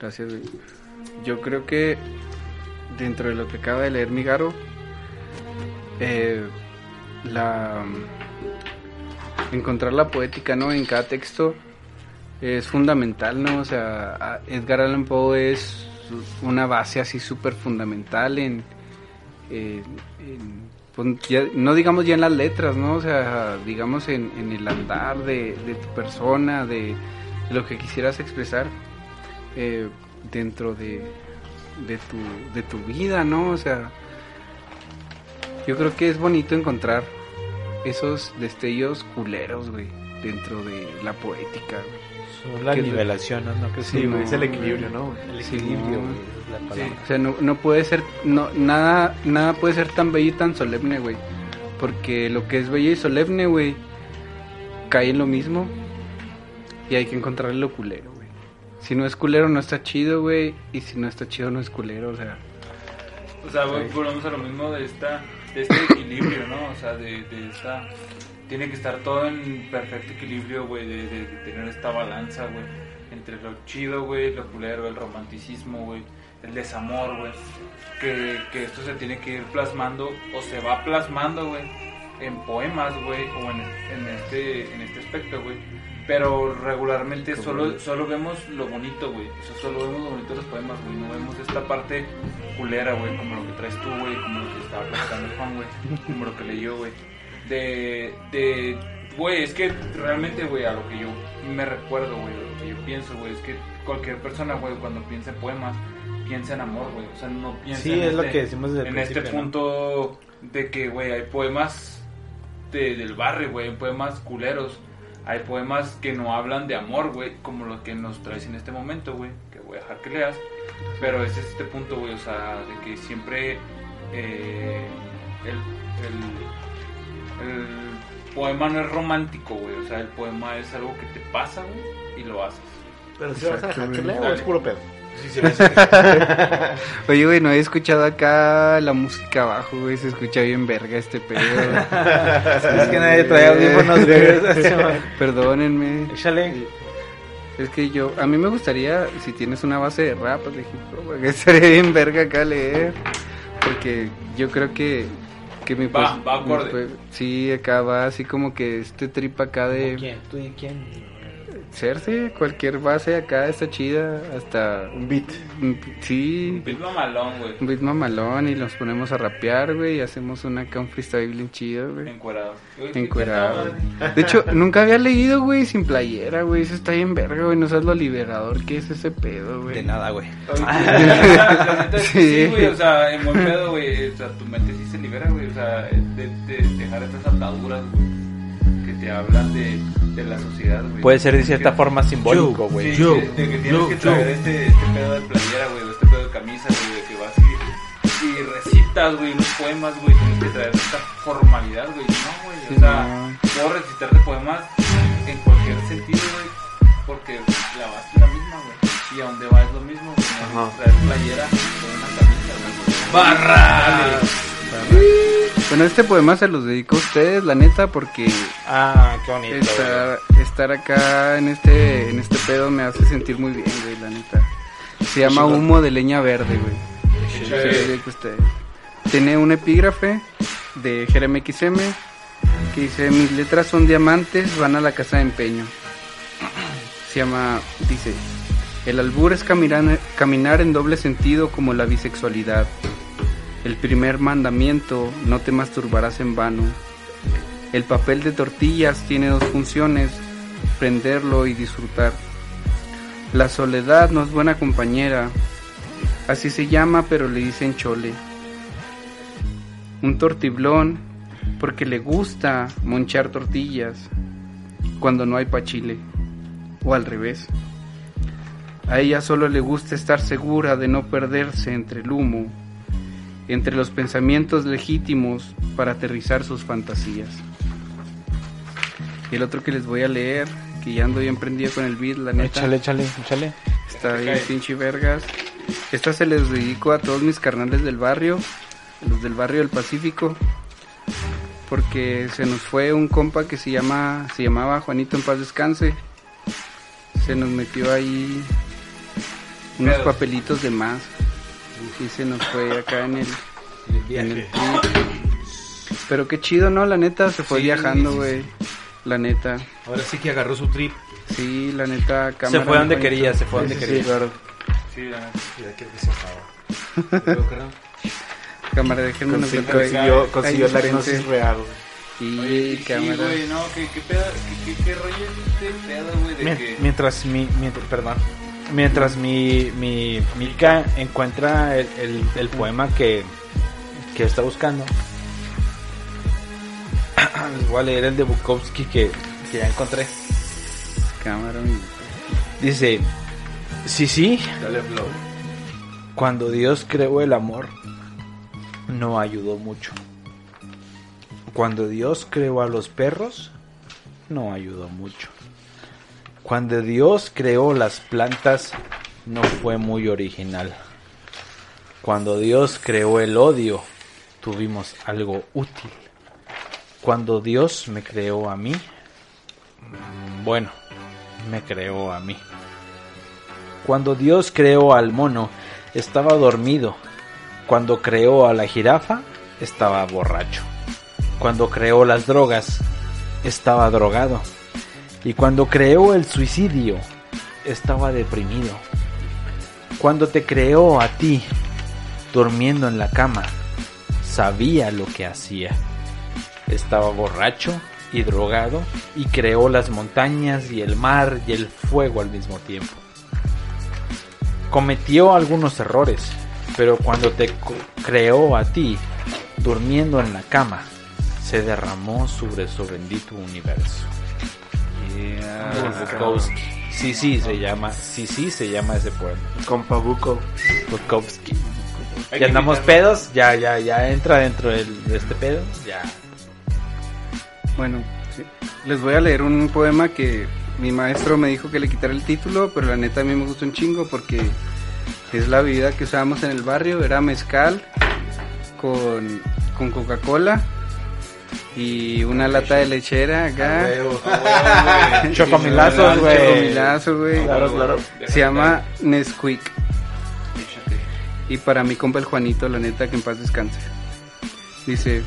Gracias, güey. Yo creo que dentro de lo que acaba de leer Migaro, eh, la encontrar la poética, ¿no? En cada texto es fundamental, ¿no? O sea, Edgar Allan Poe es una base así súper fundamental en, pues, no digamos ya en las letras, ¿no? O sea, digamos en, en el andar de, de tu persona, de lo que quisieras expresar eh, dentro de, de, tu, de tu vida, ¿no? O sea, yo creo que es bonito encontrar esos destellos culeros, güey, dentro de la poética, güey. La ¿Qué- nivelación, ¿no? ¿No crees Sí, que- es el equilibrio, ¿no? El Sí, equilibrio, es la palabra. O sea, no, no puede ser, no, nada, nada puede ser tan bello y tan solemne, güey. Porque lo que es bello y solemne, güey, cae en lo mismo. Y hay que encontrarle lo culero, güey. Si no es culero, no está chido, güey. Y si no está chido, no es culero, o sea. O sea, güey, volvemos a lo mismo de esta de este equilibrio, ¿no? O sea, de, de esta tiene que estar todo en perfecto equilibrio, güey, de, de- de tener esta balanza, güey, entre lo chido, güey, lo culero, el romanticismo, güey, el desamor, güey, que, que esto se tiene que ir plasmando o se va plasmando, güey, en poemas, güey, o en, en este en este aspecto, güey. Pero regularmente solo, solo vemos lo bonito, güey. O sea, solo vemos lo bonito de los poemas, güey. No vemos esta parte culera, güey. Como lo que traes tú, güey. Como lo que estaba platicando el Juan, güey. Como lo que leyó, güey. De, de, güey, es que realmente, güey, a lo que yo me recuerdo, güey, a lo que yo pienso, güey, es que cualquier persona, güey, cuando piensa en poemas, piensa en amor, güey. O sea, no piensa Sí, en es lo este- que decimos desde el en este punto de que, güey, hay poemas de- del barrio, güey, hay poemas culeros, hay poemas que no hablan de amor, güey, como lo que nos traes en este momento, güey, que voy a dejar que leas, pero es este punto, güey, o sea, de que siempre eh, el, el, el poema no es romántico, güey, o sea, el poema es algo que te pasa, güey, y lo haces. Pero si vas a dejar que lea o Dale. es puro pedo. Sí, se me hace que- Oye, güey, no he escuchado acá la música abajo, güey. Se escucha bien verga este pedo. Es que nadie trae audífonos, güey. Perdónenme. Échale. Es que yo, a mí me gustaría, si tienes una base de rap de hip hop, que estaría bien verga acá leer. Porque yo creo que, que mi Va, pues- va acorde. pues- sí, acá va así como que este trip acá de ¿Quién? ¿Tú y quién? Cerse, cualquier base acá está chida, hasta Un beat. mm, sí, Beat mamalón, güey, un beat mamalón y nos ponemos a rapear, güey, y hacemos una acá un freestyle bien chido, güey. encuerado. Encuerado. De hecho, nunca había leído, güey, sin playera, güey. Eso está bien verga, güey. No sabes lo liberador que es ese pedo, güey. De nada, güey. La neta es que Sí. güey, o sea, en buen pedo, güey, o sea, tu mente sí se libera, güey, o sea, de, de dejar estas ataduras, güey, te hablan de, de la sociedad, güey. Puede ser de cierta Que- forma simbólico, Yo, güey. Sí, Yo, de, de que tienes yo, que traer este, este pedo de playera, güey, o este pedo de camisa, güey, de que vas y, y recitas, güey, unos poemas, güey, tienes que traer esta formalidad, güey, no, güey, Sí, o sea, no. puedo recitarte poemas en cualquier sentido, güey, porque la base es la misma, güey. Y a donde va es lo mismo, traer playera o una camisa, güey. ¡Barra! Bueno, este poema se los dedico a ustedes, la neta, porque Ah, qué bonito. estar, estar acá en este, en este pedo me hace sentir muy bien, güey, la neta. Se llama Humo de Leña Verde, güey. Tiene un epígrafe de Jeremy XM que dice, mis letras son diamantes, van a la casa de empeño. Se llama, dice, el albur es caminar, caminar en doble sentido como la bisexualidad. El primer mandamiento, no te masturbarás en vano. El papel de tortillas tiene dos funciones, prenderlo y disfrutar. La soledad no es buena compañera, así se llama pero le dicen chole. Un tortiblón porque le gusta monchar tortillas cuando no hay pachile, o al revés. A ella solo le gusta estar segura de no perderse entre el humo, entre los pensamientos legítimos para aterrizar sus fantasías. Y el otro que les voy a leer, que ya ando bien prendido con el beat, la neta. Échale, échale, échale. Está bien pinche vergas. Esta se les dedico a todos mis carnales del barrio, los del barrio del Pacífico, porque se nos fue un compa que se llama, se llamaba Juanito en paz descanse. Se nos metió ahí unos papelitos de más. Y se nos fue acá en el, en el trip. Pero qué chido, ¿no? La neta, se fue Sí, viajando, sí, güey. La neta. Ahora sí que agarró su trip. Sí, la neta, Se cámara, fue donde quería, se fue donde Sí, sí, quería. sí, claro. Sí, la neta. Que se. Cámara, déjenme nos Consiguió, consiguió, consiguió la gnosis real. Y Oye, sí, cámara. güey, no, ¿qué, qué, pedo, qué, qué, qué rollo es este pedo, güey, de Mien- que... Mientras mi, mientras, perdón, mientras mi, mi Mika encuentra el, el, el poema que, que está buscando, les voy a leer el de Bukowski que, que ya encontré. cámara. Dice, sí, sí, Dale flow. cuando Dios creó el amor, no ayudó mucho. Cuando Dios creó a los perros, no ayudó mucho. Cuando Dios creó las plantas, no fue muy original. Cuando Dios creó el odio, tuvimos algo útil. Cuando Dios me creó a mí, bueno, me creó a mí. Cuando Dios creó al mono, estaba dormido. Cuando creó a la jirafa, estaba borracho. Cuando creó las drogas, estaba drogado. Y cuando creó el suicidio, estaba deprimido. Cuando te creó a ti, durmiendo en la cama, sabía lo que hacía. Estaba borracho y drogado y creó las montañas y el mar y el fuego al mismo tiempo cometió algunos errores, pero cuando te creó a ti, durmiendo en la cama, se derramó sobre su bendito universo. Bukowski. Sí, sí, se llama, sí, sí, se llama ese poema. Compa Buco. Bukowski. Ya andamos pedos, ya, ya, ya entra dentro del- de este pedo, ya. Bueno, sí. les voy a leer un poema que mi maestro me dijo que le quitara el título, pero la neta a mí me gustó un chingo porque es la bebida que usábamos en el barrio, era mezcal con, con Coca-Cola y una lata de lechera acá. Chocomilazos, güey. Chocomilazo, güey. Claro, claro. Se llama Nesquik. Échate. Y para mi compa el Juanito, la neta, que en paz descanse. Dice,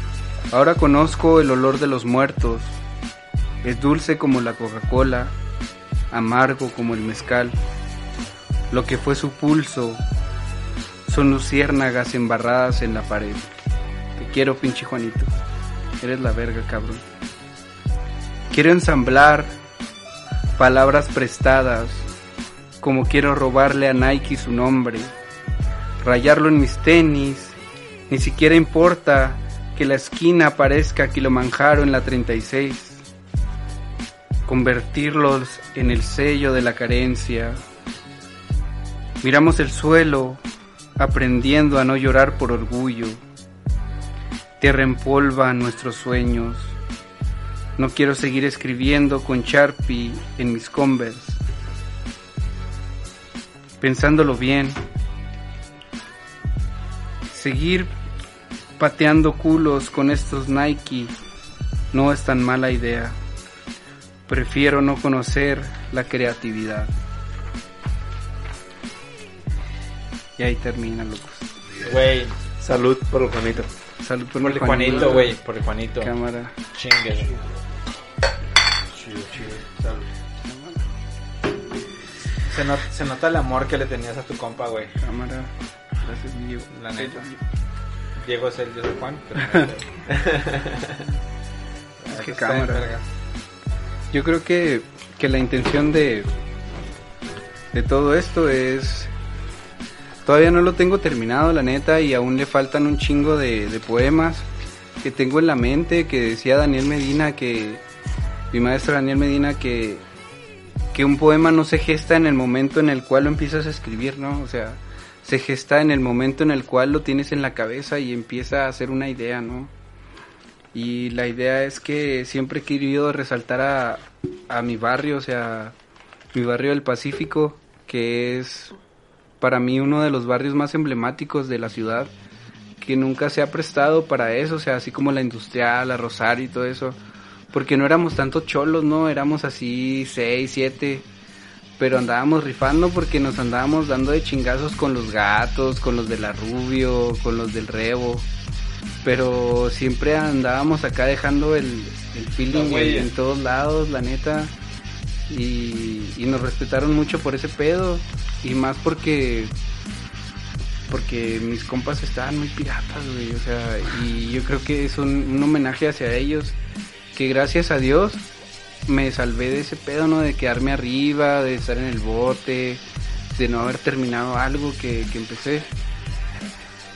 ahora conozco el olor de los muertos. Es dulce como la Coca-Cola, amargo como el mezcal. Lo que fue su pulso son luciérnagas embarradas en la pared. Te quiero, pinche Juanito. Eres la verga, cabrón. Quiero ensamblar palabras prestadas, como quiero robarle a Nike su nombre rayarlo en mis tenis. Ni siquiera importa que la esquina parezca Kilimanjaro en la 36. Convertirlos en el sello de la carencia. Miramos el suelo, aprendiendo a no llorar por orgullo. Tierra empolva nuestros sueños. No quiero seguir escribiendo con Sharpie en mis Converse. Pensándolo bien. Seguir pateando culos con estos Nike no es tan mala idea. Prefiero no conocer la creatividad. Y ahí termina, locos. Güey, Salud por Juanito. Salud por, por el Juanito, güey, por el Juanito. Cámara. Chingue. Se, not- se nota el amor que le tenías a tu compa, güey. Cámara. Gracias, Diego. La neta. Diego es el, yo soy Juan. pero no sé. Es que cámara. Yo creo que, que la intención de, de todo esto es... Todavía no lo tengo terminado, la neta, y aún le faltan un chingo de, poemas que tengo en la mente, que decía Daniel Medina, que mi maestro Daniel Medina, que, que un poema no se gesta en el momento en el cual lo empiezas a escribir, ¿no? O sea, se gesta en el momento en el cual lo tienes en la cabeza y empieza a hacer una idea, ¿no? Y la idea es que siempre he querido resaltar a, a mi barrio, o sea, mi barrio del Pacífico, que es para mí uno de los barrios más emblemáticos de la ciudad, que nunca se ha prestado para eso, o sea, así como la industrial, la Rosario y todo eso, porque no éramos tanto cholos, ¿no? Éramos así seis, siete, pero andábamos rifando porque nos andábamos dando de chingazos con los gatos, con los de la Rubio, con los del Rebo pero siempre andábamos acá dejando el, el feeling en, en todos lados, la neta. Y, y nos respetaron mucho por ese pedo. Y más porque porque mis compas estaban muy piratas, güey. O sea, y yo creo que es un, homenaje hacia ellos. Que gracias a Dios me salvé de ese pedo, ¿no? De quedarme arriba, de estar en el bote, de no haber terminado algo que, que empecé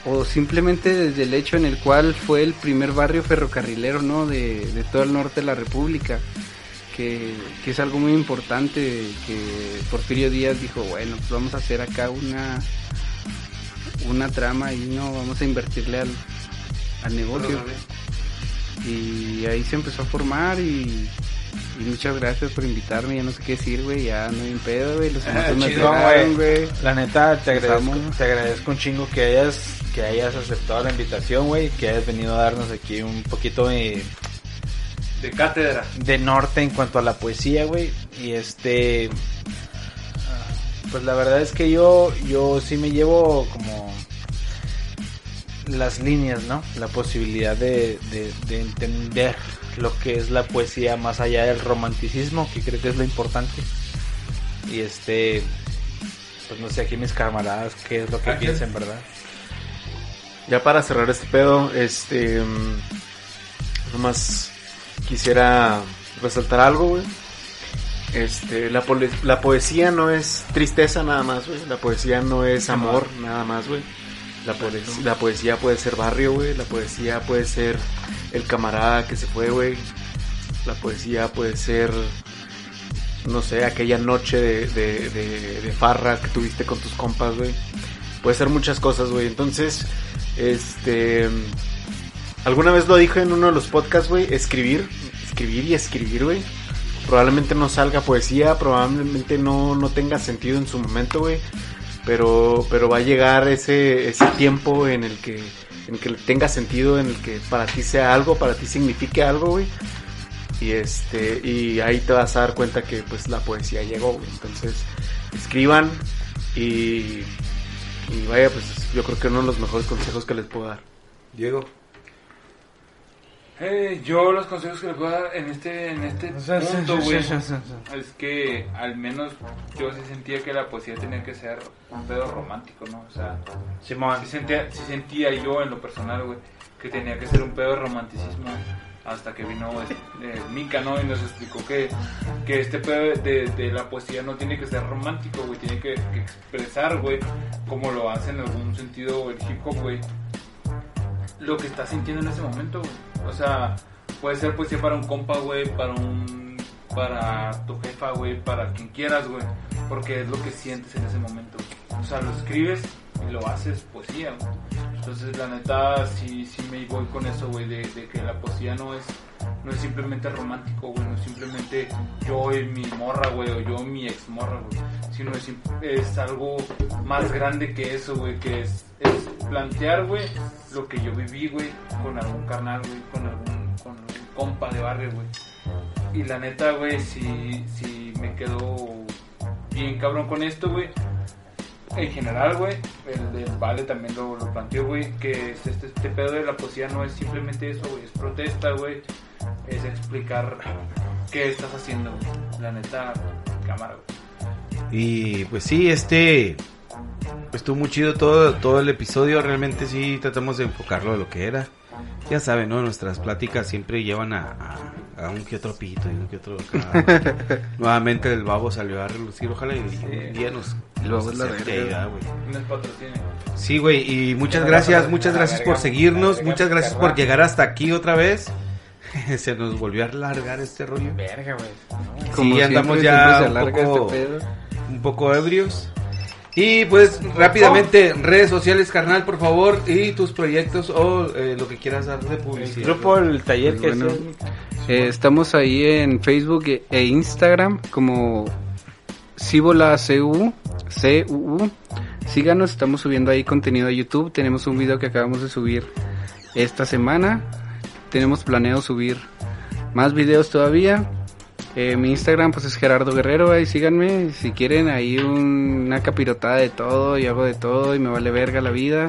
o simplemente desde el hecho en el cual fue el primer barrio ferrocarrilero ¿no? de, de todo el norte de la República, que, que es algo muy importante, que Porfirio Díaz dijo, bueno, pues vamos a hacer acá una, una trama y no, vamos a invertirle al, al negocio. Y ahí se empezó a formar y, y muchas gracias por invitarme, ya no sé qué decir, güey, ya no hay un pedo, güey, los emotos me güey. La neta, te agradezco, te agradezco un chingo que hayas, que hayas aceptado la invitación, güey, que hayas venido a darnos aquí un poquito de, De cátedra. de norte en cuanto a la poesía, güey. Y este, pues la verdad es que yo, yo sí me llevo como las líneas, ¿no? La posibilidad de, de, de entender lo que es la poesía más allá del romanticismo, que creo que es lo importante. Y este, pues no sé, aquí mis camaradas, qué es lo que Ángel. piensan, ¿verdad? Ya para cerrar este pedo, este. mm, Nomás quisiera resaltar algo, güey. Este, la, poesía no es tristeza nada más, güey. La poesía no es amor nada más, güey. La, poe- la poesía puede ser barrio, güey. La poesía puede ser el camarada que se fue, güey. La poesía puede ser, no sé, aquella noche de, de, de- de farra que tuviste con tus compas, güey. Puede ser muchas cosas, güey. Entonces, este... Alguna vez lo dije en uno de los podcasts, güey. Escribir, escribir y escribir, güey. Probablemente no salga poesía, probablemente no, no tenga sentido en su momento, güey. Pero, pero va a llegar ese, ese tiempo en el que en que tenga sentido, en el que para ti sea algo, para ti signifique algo, güey. Y este, y ahí te vas a dar cuenta que pues la poesía llegó, güey. Entonces, escriban y, y vaya, pues yo creo que uno de los mejores consejos que les puedo dar. Diego. Eh, yo los consejos que le puedo dar en este, en este punto, güey, es que al menos yo sí sentía que la poesía tenía que ser un pedo romántico, ¿no? O sea, Simón, sí sentía, sí sentía yo en lo personal, güey, que tenía que ser un pedo de romanticismo hasta que vino eh, Mika, ¿no? Y nos explicó que, que este pedo de, de la poesía no tiene que ser romántico, güey, tiene que, que expresar, güey, como lo hace en algún sentido el hip hop, güey, lo que estás sintiendo en ese momento, güey. O sea, puede ser poesía para un compa, güey, para un para tu jefa, güey, para quien quieras, güey, porque es lo que sientes en ese momento. O sea, lo escribes y lo haces poesía, güey. Entonces, la neta, sí, sí me voy con eso, güey, de, que la poesía no es no es simplemente romántico, güey, no es simplemente yo y mi morra, güey, o yo y mi ex morra, güey, sino es, es algo más grande que eso, güey, que es plantear, güey, lo que yo viví, güey, con algún carnal, güey, con algún, compa de barrio, güey. Y la neta, güey, si, si me quedo bien cabrón con esto, güey. En general, güey, el del Vale también lo, lo planteó, güey, que este, este, este pedo de la poesía no es simplemente eso, güey, es protesta, güey, es explicar qué estás haciendo, güey. La neta, cámara, güey. Y pues sí, este estuvo muy chido todo, todo el episodio. Realmente sí tratamos de enfocarlo a lo que era. Ya saben, ¿no? Nuestras pláticas siempre llevan a, a- a un que otro pito y un que otro. acá. Nuevamente el babo salió a relucir. Ojalá y un día nos. Sí, güey, y muchas gracias, muchas gracias por seguirnos, muchas gracias por llegar hasta aquí otra vez. Se nos volvió a alargar este rollo. Verga, güey. Sí, andamos ya un poco- este pedo. un poco ebrios. Y pues rápidamente, redes sociales, carnal, por favor, y tus proyectos o eh, lo que quieras dar de El publicidad. grupo, el taller Pues que bueno. hacía- Eh, estamos ahí en Facebook e- e Instagram como Cibola CU, CUU. Síganos, estamos subiendo ahí contenido a YouTube. Tenemos un video que acabamos de subir esta semana. Tenemos planeado subir más videos todavía. Eh, mi Instagram pues es Gerardo Guerrero, ahí síganme. Si quieren ahí un- una capirotada de todo y hago de todo y me vale verga la vida.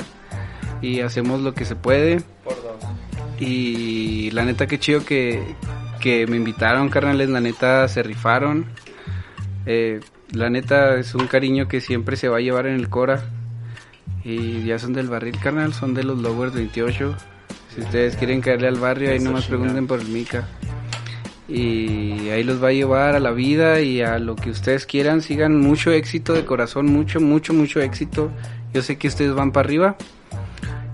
Y hacemos lo que se puede. Por dos. Y la neta que chido que, que me invitaron, carnales, la neta se rifaron. Eh, la neta es un cariño que siempre se va a llevar en el Cora. Y ya son del barril, carnal, son de los Lowers 28. Si ustedes quieren caerle al barrio, ahí nomás pregunten por el Mica. Y ahí los va a llevar a la vida y a lo que ustedes quieran. Sigan mucho éxito de corazón, mucho, mucho, mucho éxito. Yo sé que ustedes van para arriba.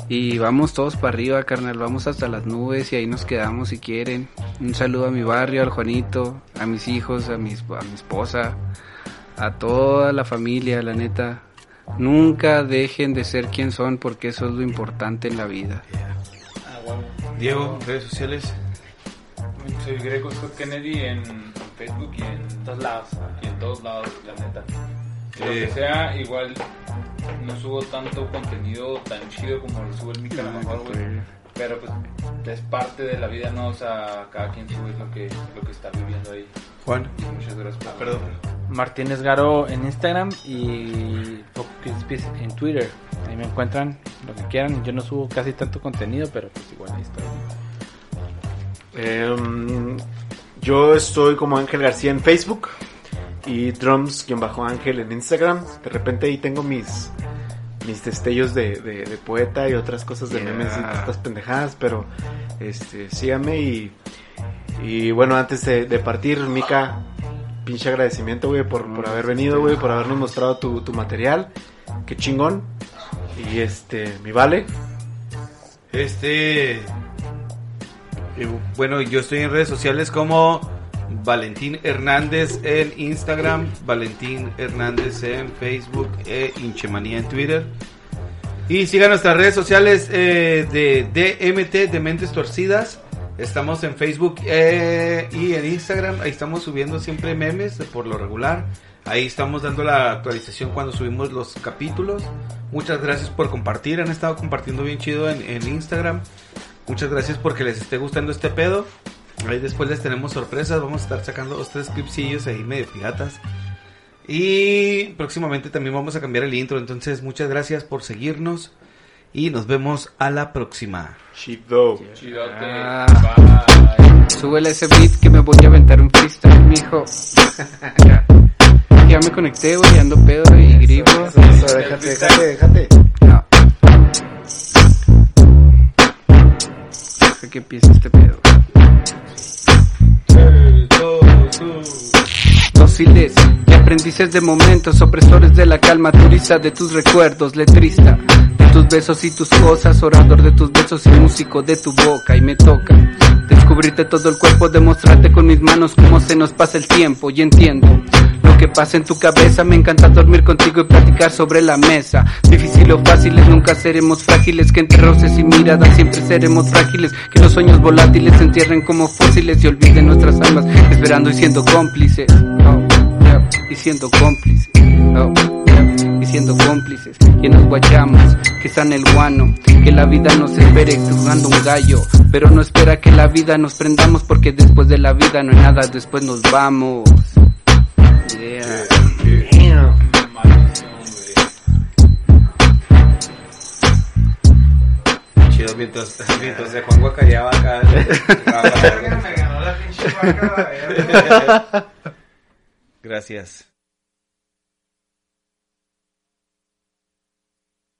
Y vamos todos para arriba, carnal. Vamos hasta las nubes y ahí nos quedamos si quieren. Un saludo a mi barrio, al Juanito, a mis hijos, a, mis, a mi esposa, a toda la familia, la neta. Nunca dejen de ser quien son porque eso es lo importante en la vida. Diego, redes sociales. Soy Greco Scott Kennedy en Facebook y en todos lados. Y en todos lados, la neta. Lo que sea, igual no subo tanto contenido tan chido como lo sube el Mica a lo mejor, güey. Pero pues es parte de la vida, ¿no? O sea, cada quien sube lo que, lo que está viviendo ahí. Juan. Muchas gracias por Perdón. Martínez Garo en Instagram y en Twitter. Ahí me encuentran lo que quieran. Yo no subo casi tanto contenido, pero pues igual ahí está. Em, yo estoy como Ángel García en Facebook y drums-ángel en Instagram. De repente ahí tengo mis mis destellos de, de- de poeta y otras cosas de Yeah. memes y estas pendejadas, pero este síganme y, y bueno, antes de, de partir, Mika, pinche agradecimiento, güey, por, por haber venido, güey, por habernos mostrado tu, tu material. Qué chingón. Y este, mi vale. Este. Bueno, yo estoy en redes sociales como Valentín Hernández en Instagram, Valentín Hernández en Facebook e Inchemanía en Twitter. Y sigan nuestras redes sociales eh, de DMT, de Mentes Torcidas. Estamos en Facebook eh, y en Instagram. Ahí estamos subiendo siempre memes por lo regular. Ahí estamos dando la actualización cuando subimos los capítulos. Muchas gracias por compartir. Han estado compartiendo bien chido en Instagram. Muchas gracias porque les esté gustando este pedo. Ahí después les tenemos sorpresas. Vamos a estar sacando dos, tres clipsillos ahí medio piratas. Y próximamente también vamos a cambiar el intro. Entonces, muchas gracias por seguirnos. Y nos vemos a la próxima. Chido. Chidote. Ah. Bye. Súbele ese beat que me voy a aventar un freestyle, mijo. ya. Ya me conecté, güey, ando pedo y grifo. Eso, déjate, déjate, déjate. No. Deja que empiece este. Dóciles y aprendices de momentos, opresores de la calma, turista de tus recuerdos, letrista de tus besos y tus cosas, orador de tus besos y músico de tu boca. Y me toca descubrirte todo el cuerpo, demostrarte con mis manos cómo se nos pasa el tiempo y entiendo lo que pasa en tu cabeza. Me encanta dormir contigo y platicar sobre la mesa. Difícil o fáciles, nunca seremos frágiles. Que entre roces y miradas siempre seremos frágiles. Que los sueños volátiles se entierren como fósiles y olviden nuestras almas, esperando y siendo cómplices. Oh, y siendo cómplices. Oh, yeah, y siendo cómplices. Que nos guayamos, que está el guano. Que la vida nos espere jugando un gallo. Pero no espera que la vida nos prendamos porque después de la vida no hay nada, después nos vamos. Yeah. Chido, mientras, mientras de Juan guacareaba acá. Me ganó la pinche. Gracias.